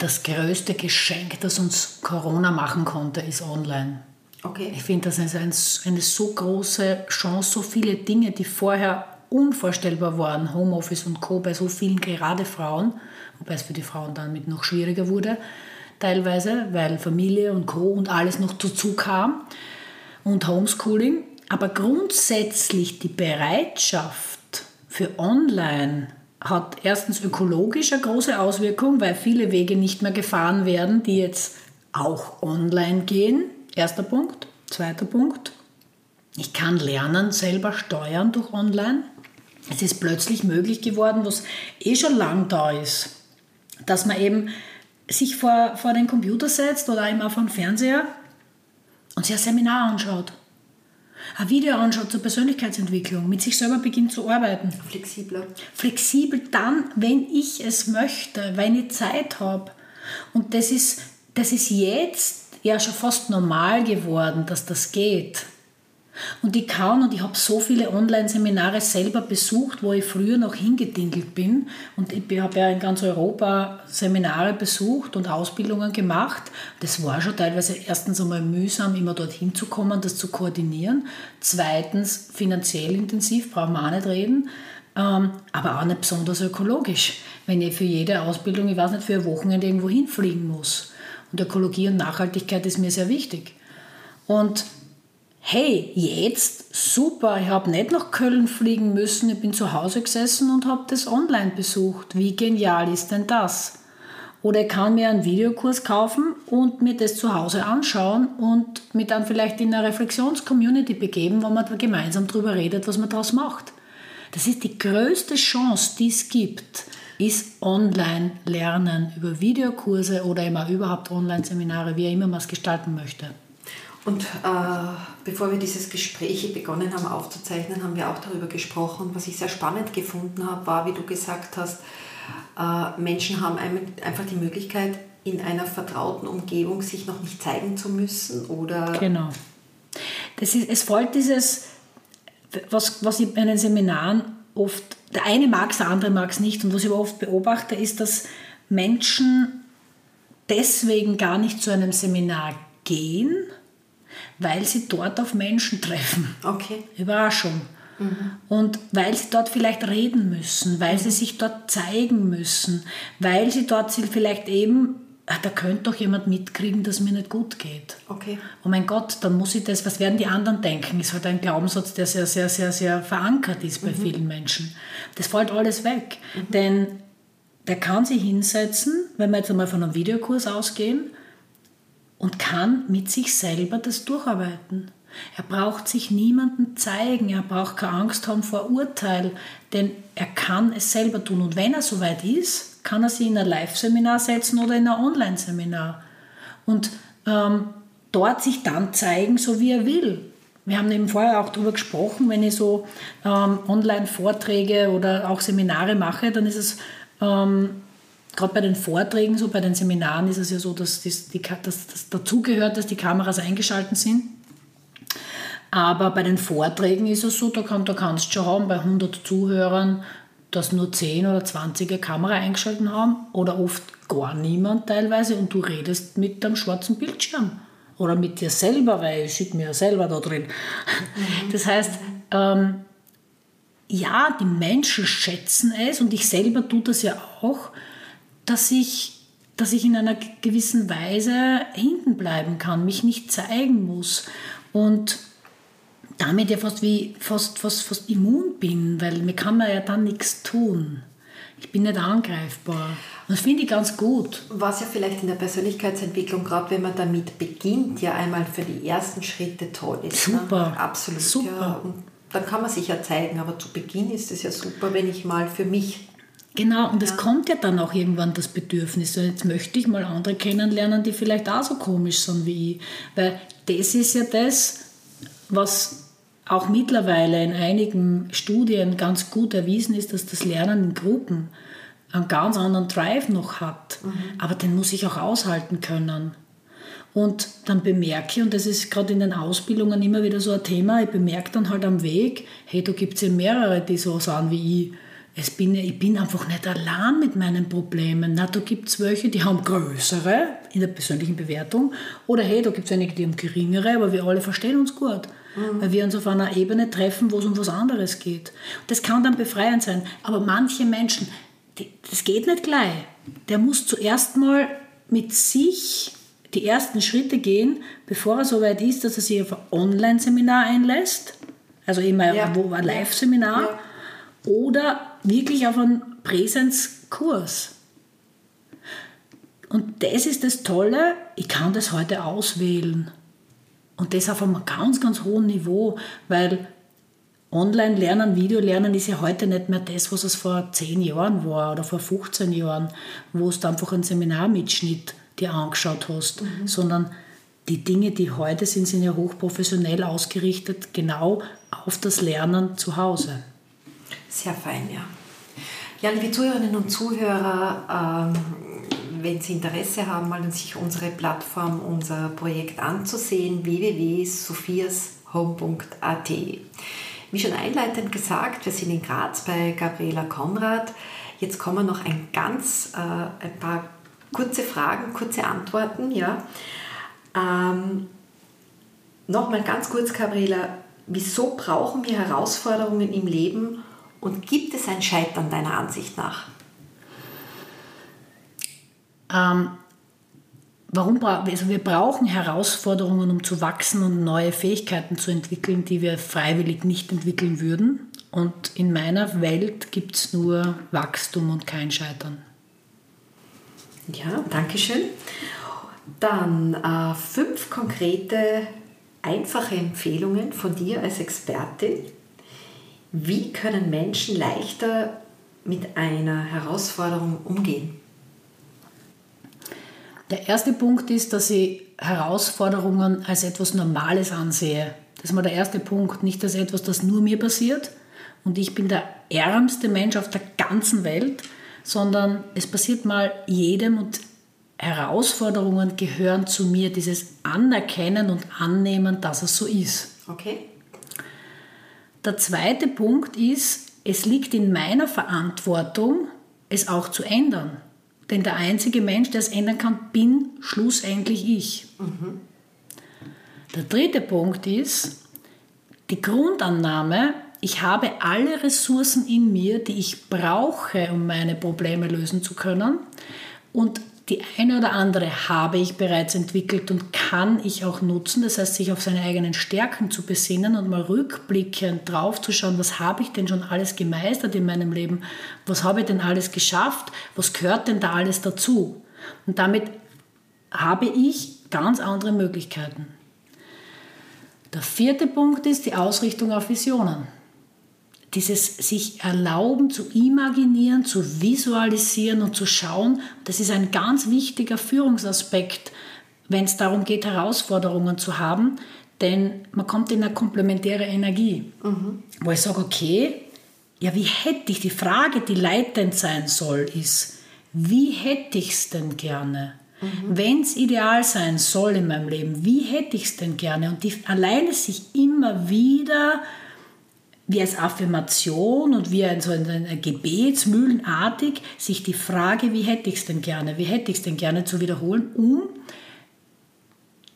das größte Geschenk, das uns Corona machen konnte, ist online. Okay. Ich finde, das ist eine, eine so große Chance, so viele Dinge, die vorher unvorstellbar waren, Homeoffice und Co. bei so vielen, gerade Frauen, wobei es für die Frauen damit noch schwieriger wurde, teilweise, weil Familie und Co. und alles noch dazu kam und Homeschooling. Aber grundsätzlich die Bereitschaft für Online hat erstens ökologisch eine große Auswirkung, weil viele Wege nicht mehr gefahren werden, die jetzt auch online gehen. Erster Punkt. Zweiter Punkt. Ich kann lernen, selber steuern durch online. Es ist plötzlich möglich geworden, was eh schon lang da ist, dass man eben sich vor, vor den Computer setzt oder eben auch vor den Fernseher und sich ein Seminar anschaut ein Video anschaut zur Persönlichkeitsentwicklung, mit sich selber beginnt zu arbeiten. Flexibler. Flexibel dann, wenn ich es möchte, wenn ich Zeit habe. Und das ist, das ist jetzt ja schon fast normal geworden, dass das geht. Und ich kann und ich habe so viele Online-Seminare selber besucht, wo ich früher noch hingedingelt bin. Und ich habe ja in ganz Europa Seminare besucht und Ausbildungen gemacht. Das war schon teilweise erstens einmal mühsam, immer dorthin zu kommen, das zu koordinieren. Zweitens finanziell intensiv, brauchen wir auch nicht reden. Ähm, aber auch nicht besonders ökologisch. Wenn ich für jede Ausbildung, ich weiß nicht, für ein Wochenende irgendwo hinfliegen muss. Und Ökologie und Nachhaltigkeit ist mir sehr wichtig. Und hey, jetzt super, ich habe nicht nach Köln fliegen müssen, ich bin zu Hause gesessen und habe das online besucht. Wie genial ist denn das? Oder ich kann mir einen Videokurs kaufen und mir das zu Hause anschauen und mich dann vielleicht in eine Reflexionscommunity begeben, wo man gemeinsam darüber redet, was man daraus macht. Das ist die größte Chance, die es gibt, ist Online-Lernen über Videokurse oder immer überhaupt Online-Seminare, wie immer man es gestalten möchte. Und äh, bevor wir dieses Gespräch begonnen haben aufzuzeichnen, haben wir auch darüber gesprochen. Was ich sehr spannend gefunden habe, war, wie du gesagt hast, äh, Menschen haben einfach die Möglichkeit, in einer vertrauten Umgebung sich noch nicht zeigen zu müssen oder. Genau. Das ist, es folgt dieses was, was ich bei den Seminaren oft, der eine mag es, der andere mag es nicht. Und was ich oft beobachte, ist, dass Menschen deswegen gar nicht zu einem Seminar gehen, weil sie dort auf Menschen treffen. Okay. Überraschung. Mhm. Und weil sie dort vielleicht reden müssen, weil sie sich dort zeigen müssen, weil sie dort vielleicht eben ach, da könnte doch jemand mitkriegen, dass mir nicht gut geht. Okay. Oh mein Gott, dann muss ich das, was werden die anderen denken? Ist halt ein Glaubenssatz, der sehr, sehr, sehr, sehr verankert ist bei mhm. vielen Menschen. Das fällt alles weg. Mhm. Denn der kann sich hinsetzen, wenn wir jetzt einmal von einem Videokurs ausgehen, und kann mit sich selber das durcharbeiten. Er braucht sich niemandem zeigen, er braucht keine Angst haben vor Urteil, denn er kann es selber tun. Und wenn er soweit ist, kann er sich in ein Live-Seminar setzen oder in ein Online-Seminar. Und ähm, dort sich dann zeigen, so wie er will. Wir haben eben vorher auch darüber gesprochen, wenn ich so ähm, Online-Vorträge oder auch Seminare mache, dann ist es ähm, gerade bei den Vorträgen, so bei den Seminaren ist es ja so, dass das, die, dass das dazugehört, dass die Kameras eingeschaltet sind. Aber bei den Vorträgen ist es so, da, kann, da kannst du schon haben, bei 100 Zuhörern dass nur 10 oder 20 eine Kamera eingeschaltet haben oder oft gar niemand teilweise und du redest mit dem schwarzen Bildschirm oder mit dir selber, weil ich sitze mir ja selber da drin. Mhm. Das heißt, ähm, ja, die Menschen schätzen es und ich selber tue das ja auch, dass ich, dass ich in einer gewissen Weise hinten bleiben kann, mich nicht zeigen muss. Und damit ja fast wie fast, fast, fast immun bin, weil mir kann man ja dann nichts tun. Ich bin nicht angreifbar. Und das finde ich ganz gut. Was ja vielleicht in der Persönlichkeitsentwicklung, gerade wenn man damit beginnt, ja einmal für die ersten Schritte toll ist. Ne? Super. Ne? Absolut. Super. Ja. Und dann kann man sich ja zeigen, aber zu Beginn ist es ja super, wenn ich mal für mich. Genau, und es kommt ja dann auch irgendwann das Bedürfnis. Und jetzt möchte ich mal andere kennenlernen, die vielleicht auch so komisch sind wie ich. Weil das ist ja das, was auch mittlerweile in einigen Studien ganz gut erwiesen ist, dass das Lernen in Gruppen einen ganz anderen Drive noch hat. Mhm. Aber den muss ich auch aushalten können. Und dann bemerke ich, und das ist gerade in den Ausbildungen immer wieder so ein Thema, ich bemerke dann halt am Weg, hey, da gibt es ja mehrere, die so sind wie ich. Es bin, ich bin einfach nicht allein mit meinen Problemen. Na, da gibt es welche, die haben größere in der persönlichen Bewertung. Oder hey, da gibt es einige, die haben geringere, aber wir alle verstehen uns gut mhm. weil wir uns auf einer Ebene treffen, wo es um was anderes geht. Das kann dann befreiend sein. Aber manche Menschen, die, das geht nicht gleich. Der muss zuerst mal mit sich die ersten Schritte gehen, bevor er so weit ist, dass er sich auf ein Online-Seminar einlässt, also immer ja. ein Live-Seminar, ja. oder wirklich auf einen Präsenzkurs. Und das ist das Tolle, ich kann das heute auswählen. Und das auf einem ganz, ganz hohen Niveau, weil Online-Lernen, Videolernen ist ja heute nicht mehr das, was es vor 10 Jahren war oder vor 15 Jahren, wo du einfach einen Seminarmitschnitt dir angeschaut hast, mhm. sondern die Dinge, die heute sind, sind ja hochprofessionell ausgerichtet, genau auf das Lernen zu Hause. Sehr fein, ja. Ja, liebe Zuhörerinnen und Zuhörer, ähm, wenn Sie Interesse haben, mal sich unsere Plattform, unser Projekt anzusehen, www.sophiashome.at. Wie schon einleitend gesagt, wir sind in Graz bei Gabriela Konrad. Jetzt kommen noch ein ganz, äh, ein paar kurze Fragen, kurze Antworten. Ja. Ähm, Nochmal ganz kurz, Gabriela, wieso brauchen wir Herausforderungen im Leben und gibt es ein Scheitern deiner Ansicht nach? Ähm, warum also wir brauchen Herausforderungen, um zu wachsen und neue Fähigkeiten zu entwickeln, die wir freiwillig nicht entwickeln würden. Und in meiner Welt gibt es nur Wachstum und kein Scheitern. Ja, danke schön. Dann äh, fünf konkrete, einfache Empfehlungen von dir als Expertin. Wie können Menschen leichter mit einer Herausforderung umgehen? Der erste Punkt ist, dass ich Herausforderungen als etwas Normales ansehe. Das ist mal der erste Punkt. Nicht als etwas, das nur mir passiert und ich bin der ärmste Mensch auf der ganzen Welt, sondern es passiert mal jedem und Herausforderungen gehören zu mir. Dieses Anerkennen und Annehmen, dass es so ist. Okay. Der zweite Punkt ist, es liegt in meiner Verantwortung, es auch zu ändern. Denn der einzige Mensch, der es ändern kann, bin schlussendlich ich. Mhm. Der dritte Punkt ist die Grundannahme, ich habe alle Ressourcen in mir, die ich brauche, um meine Probleme lösen zu können. Und die eine oder andere habe ich bereits entwickelt und kann ich auch nutzen. Das heißt, sich auf seine eigenen Stärken zu besinnen und mal rückblickend drauf zu schauen, was habe ich denn schon alles gemeistert in meinem Leben? Was habe ich denn alles geschafft? Was gehört denn da alles dazu? Und damit habe ich ganz andere Möglichkeiten. Der vierte Punkt ist die Ausrichtung auf Visionen dieses sich erlauben zu imaginieren, zu visualisieren und zu schauen, das ist ein ganz wichtiger Führungsaspekt, wenn es darum geht, Herausforderungen zu haben, denn man kommt in eine komplementäre Energie, mhm. wo ich sage, okay, ja, wie hätte ich, die Frage, die leitend sein soll, ist, wie hätte ich es denn gerne? Mhm. Wenn es ideal sein soll in meinem Leben, wie hätte ich es denn gerne? Und die alleine sich immer wieder wie als Affirmation und wie ein, so ein, ein Gebetsmühlenartig sich die Frage, wie hätte ich es denn gerne, wie hätte ich es denn gerne zu wiederholen, um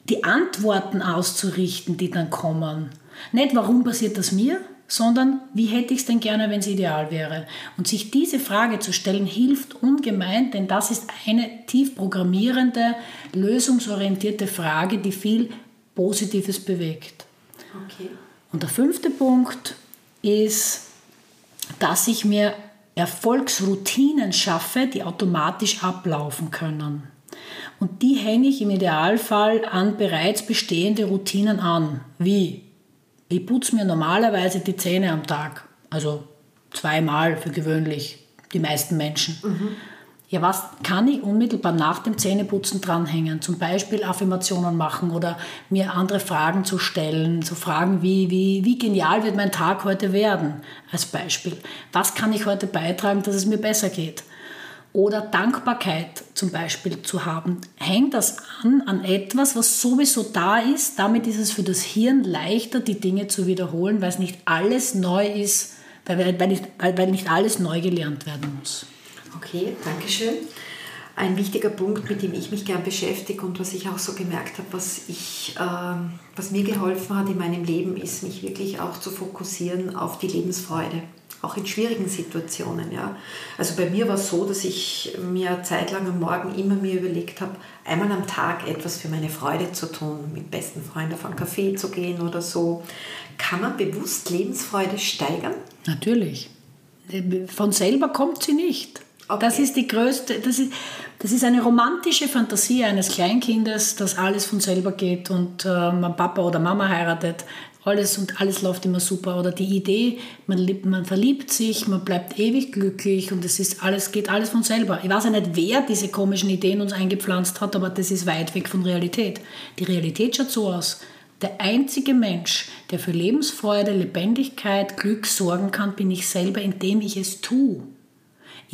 die Antworten auszurichten, die dann kommen. Nicht, warum passiert das mir, sondern wie hätte ich es denn gerne, wenn es ideal wäre. Und sich diese Frage zu stellen, hilft ungemein, denn das ist eine tief programmierende, lösungsorientierte Frage, die viel Positives bewegt. Okay. Und der fünfte Punkt, ist, dass ich mir Erfolgsroutinen schaffe, die automatisch ablaufen können. Und die hänge ich im Idealfall an bereits bestehende Routinen an. Wie? Ich putze mir normalerweise die Zähne am Tag. Also zweimal für gewöhnlich, die meisten Menschen. Mhm. Ja, was kann ich unmittelbar nach dem Zähneputzen dranhängen? Zum Beispiel Affirmationen machen oder mir andere Fragen zu stellen. So Fragen wie, wie, wie genial wird mein Tag heute werden? Als Beispiel. Was kann ich heute beitragen, dass es mir besser geht? Oder Dankbarkeit zum Beispiel zu haben. Hängt das an an etwas, was sowieso da ist? Damit ist es für das Hirn leichter, die Dinge zu wiederholen, weil es nicht alles neu ist, weil, weil, nicht, weil nicht alles neu gelernt werden muss. Okay, danke schön. Ein wichtiger Punkt, mit dem ich mich gern beschäftige und was ich auch so gemerkt habe, was, ich, äh, was mir geholfen hat in meinem Leben, ist, mich wirklich auch zu fokussieren auf die Lebensfreude, auch in schwierigen Situationen. Ja. Also bei mir war es so, dass ich mir zeitlang am Morgen immer mir überlegt habe, einmal am Tag etwas für meine Freude zu tun, mit besten Freunden auf einen Kaffee zu gehen oder so. Kann man bewusst Lebensfreude steigern? Natürlich. Von selber kommt sie nicht. Okay. Das ist die größte, das ist, das ist eine romantische Fantasie eines Kleinkindes, dass alles von selber geht und äh, man Papa oder Mama heiratet, alles und alles läuft immer super. Oder die Idee, man, man verliebt sich, man bleibt ewig glücklich und es ist alles, geht alles von selber. Ich weiß ja nicht, wer diese komischen Ideen uns eingepflanzt hat, aber das ist weit weg von Realität. Die Realität schaut so aus. Der einzige Mensch, der für Lebensfreude, Lebendigkeit, Glück sorgen kann, bin ich selber, indem ich es tue.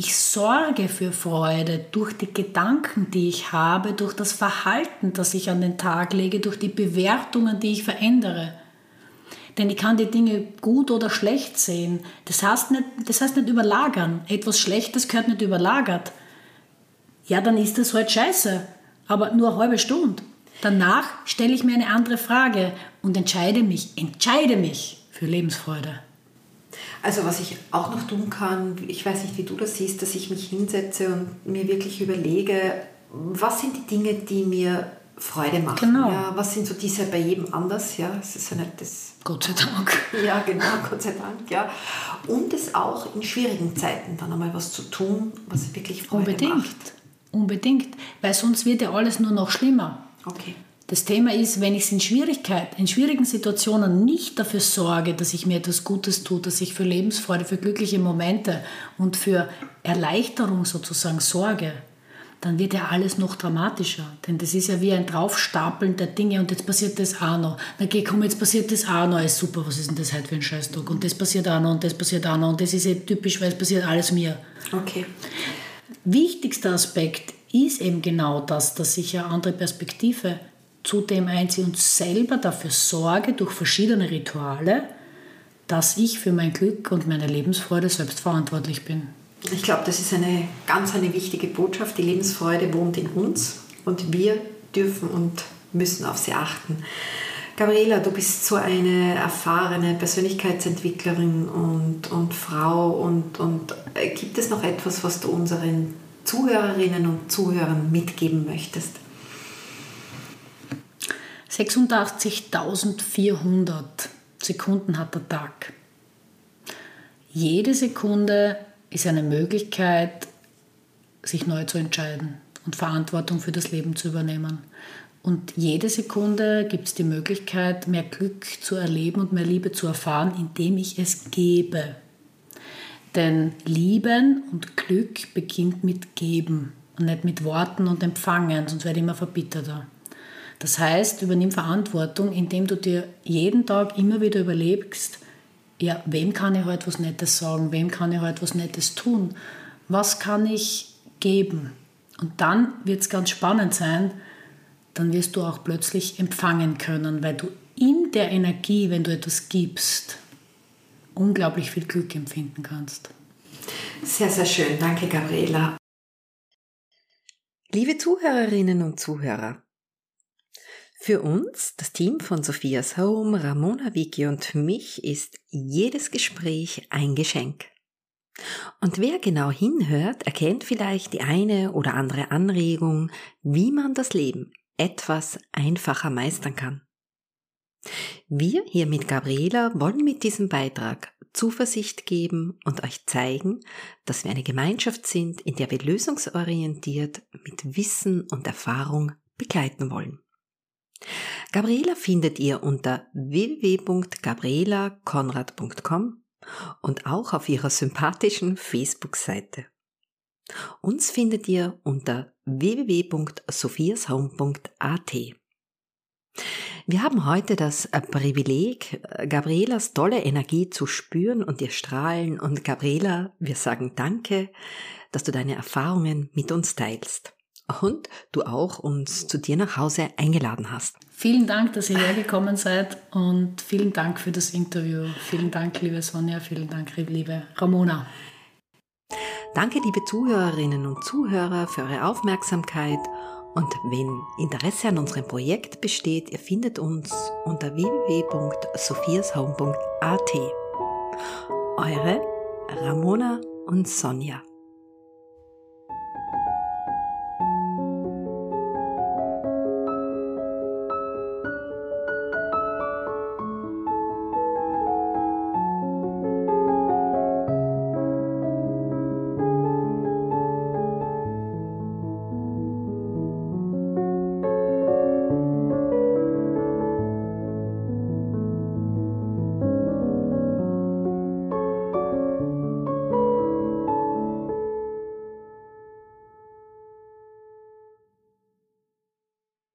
Ich sorge für Freude durch die Gedanken, die ich habe, durch das Verhalten, das ich an den Tag lege, durch die Bewertungen, die ich verändere. Denn ich kann die Dinge gut oder schlecht sehen. Das heißt nicht, das heißt nicht überlagern. Etwas Schlechtes gehört nicht überlagert. Ja, dann ist das halt scheiße. Aber nur eine halbe Stunde. Danach stelle ich mir eine andere Frage und entscheide mich, entscheide mich für Lebensfreude. Also was ich auch noch tun kann, ich weiß nicht, wie du das siehst, dass ich mich hinsetze und mir wirklich überlege, was sind die Dinge, die mir Freude machen. Genau. Ja, was sind so diese bei jedem anders? Ja, es ist ja nicht das. Gott sei Dank. Ja, genau, Gott sei Dank. Ja. Und es auch in schwierigen Zeiten dann einmal was zu tun, was wirklich Freude Unbedingt. macht. Unbedingt, weil sonst wird ja alles nur noch schlimmer. Okay. Das Thema ist, wenn ich in Schwierigkeit, in schwierigen Situationen nicht dafür sorge, dass ich mir etwas Gutes tue, dass ich für Lebensfreude, für glückliche Momente und für Erleichterung sozusagen sorge, dann wird ja alles noch dramatischer. Denn das ist ja wie ein Draufstapeln der Dinge und jetzt passiert das auch noch. Na geh, komm, jetzt passiert das auch noch. Ist super, was ist denn das heute für ein Scheißtag? Und das passiert auch noch und das passiert auch noch. Und das ist ja typisch, weil es passiert alles mir. Okay. Wichtigster Aspekt ist eben genau das, dass ich eine andere Perspektive zudem einziehe und selber dafür sorge, durch verschiedene Rituale, dass ich für mein Glück und meine Lebensfreude selbst verantwortlich bin. Ich glaube, das ist eine ganz eine wichtige Botschaft. Die Lebensfreude wohnt in uns und wir dürfen und müssen auf sie achten. Gabriela, du bist so eine erfahrene Persönlichkeitsentwicklerin und, und Frau und, und äh, gibt es noch etwas, was du unseren Zuhörerinnen und Zuhörern mitgeben möchtest? 86.400 Sekunden hat der Tag. Jede Sekunde ist eine Möglichkeit, sich neu zu entscheiden und Verantwortung für das Leben zu übernehmen. Und jede Sekunde gibt es die Möglichkeit, mehr Glück zu erleben und mehr Liebe zu erfahren, indem ich es gebe. Denn Lieben und Glück beginnt mit Geben und nicht mit Worten und Empfangen, sonst werde ich immer verbitterter. Das heißt, übernimm Verantwortung, indem du dir jeden Tag immer wieder überlegst, ja, wem kann ich heute was Nettes sagen, wem kann ich heute was Nettes tun, was kann ich geben. Und dann wird es ganz spannend sein, dann wirst du auch plötzlich empfangen können, weil du in der Energie, wenn du etwas gibst, unglaublich viel Glück empfinden kannst. Sehr, sehr schön. Danke, Gabriela. Liebe Zuhörerinnen und Zuhörer, für uns, das Team von Sophias Home, Ramona Vicky und mich, ist jedes Gespräch ein Geschenk. Und wer genau hinhört, erkennt vielleicht die eine oder andere Anregung, wie man das Leben etwas einfacher meistern kann. Wir hier mit Gabriela wollen mit diesem Beitrag Zuversicht geben und euch zeigen, dass wir eine Gemeinschaft sind, in der wir lösungsorientiert mit Wissen und Erfahrung begleiten wollen. Gabriela findet ihr unter www.gabrielakonrad.com und auch auf ihrer sympathischen Facebook-Seite. Uns findet ihr unter www.sophiashome.at. Wir haben heute das Privileg, Gabrielas tolle Energie zu spüren und ihr strahlen. Und Gabriela, wir sagen Danke, dass du deine Erfahrungen mit uns teilst und du auch uns zu dir nach Hause eingeladen hast. Vielen Dank, dass ihr hergekommen seid und vielen Dank für das Interview. Vielen Dank, liebe Sonja, vielen Dank, liebe Ramona. Danke, liebe Zuhörerinnen und Zuhörer, für eure Aufmerksamkeit. Und wenn Interesse an unserem Projekt besteht, ihr findet uns unter www.sophiashome.at. Eure Ramona und Sonja.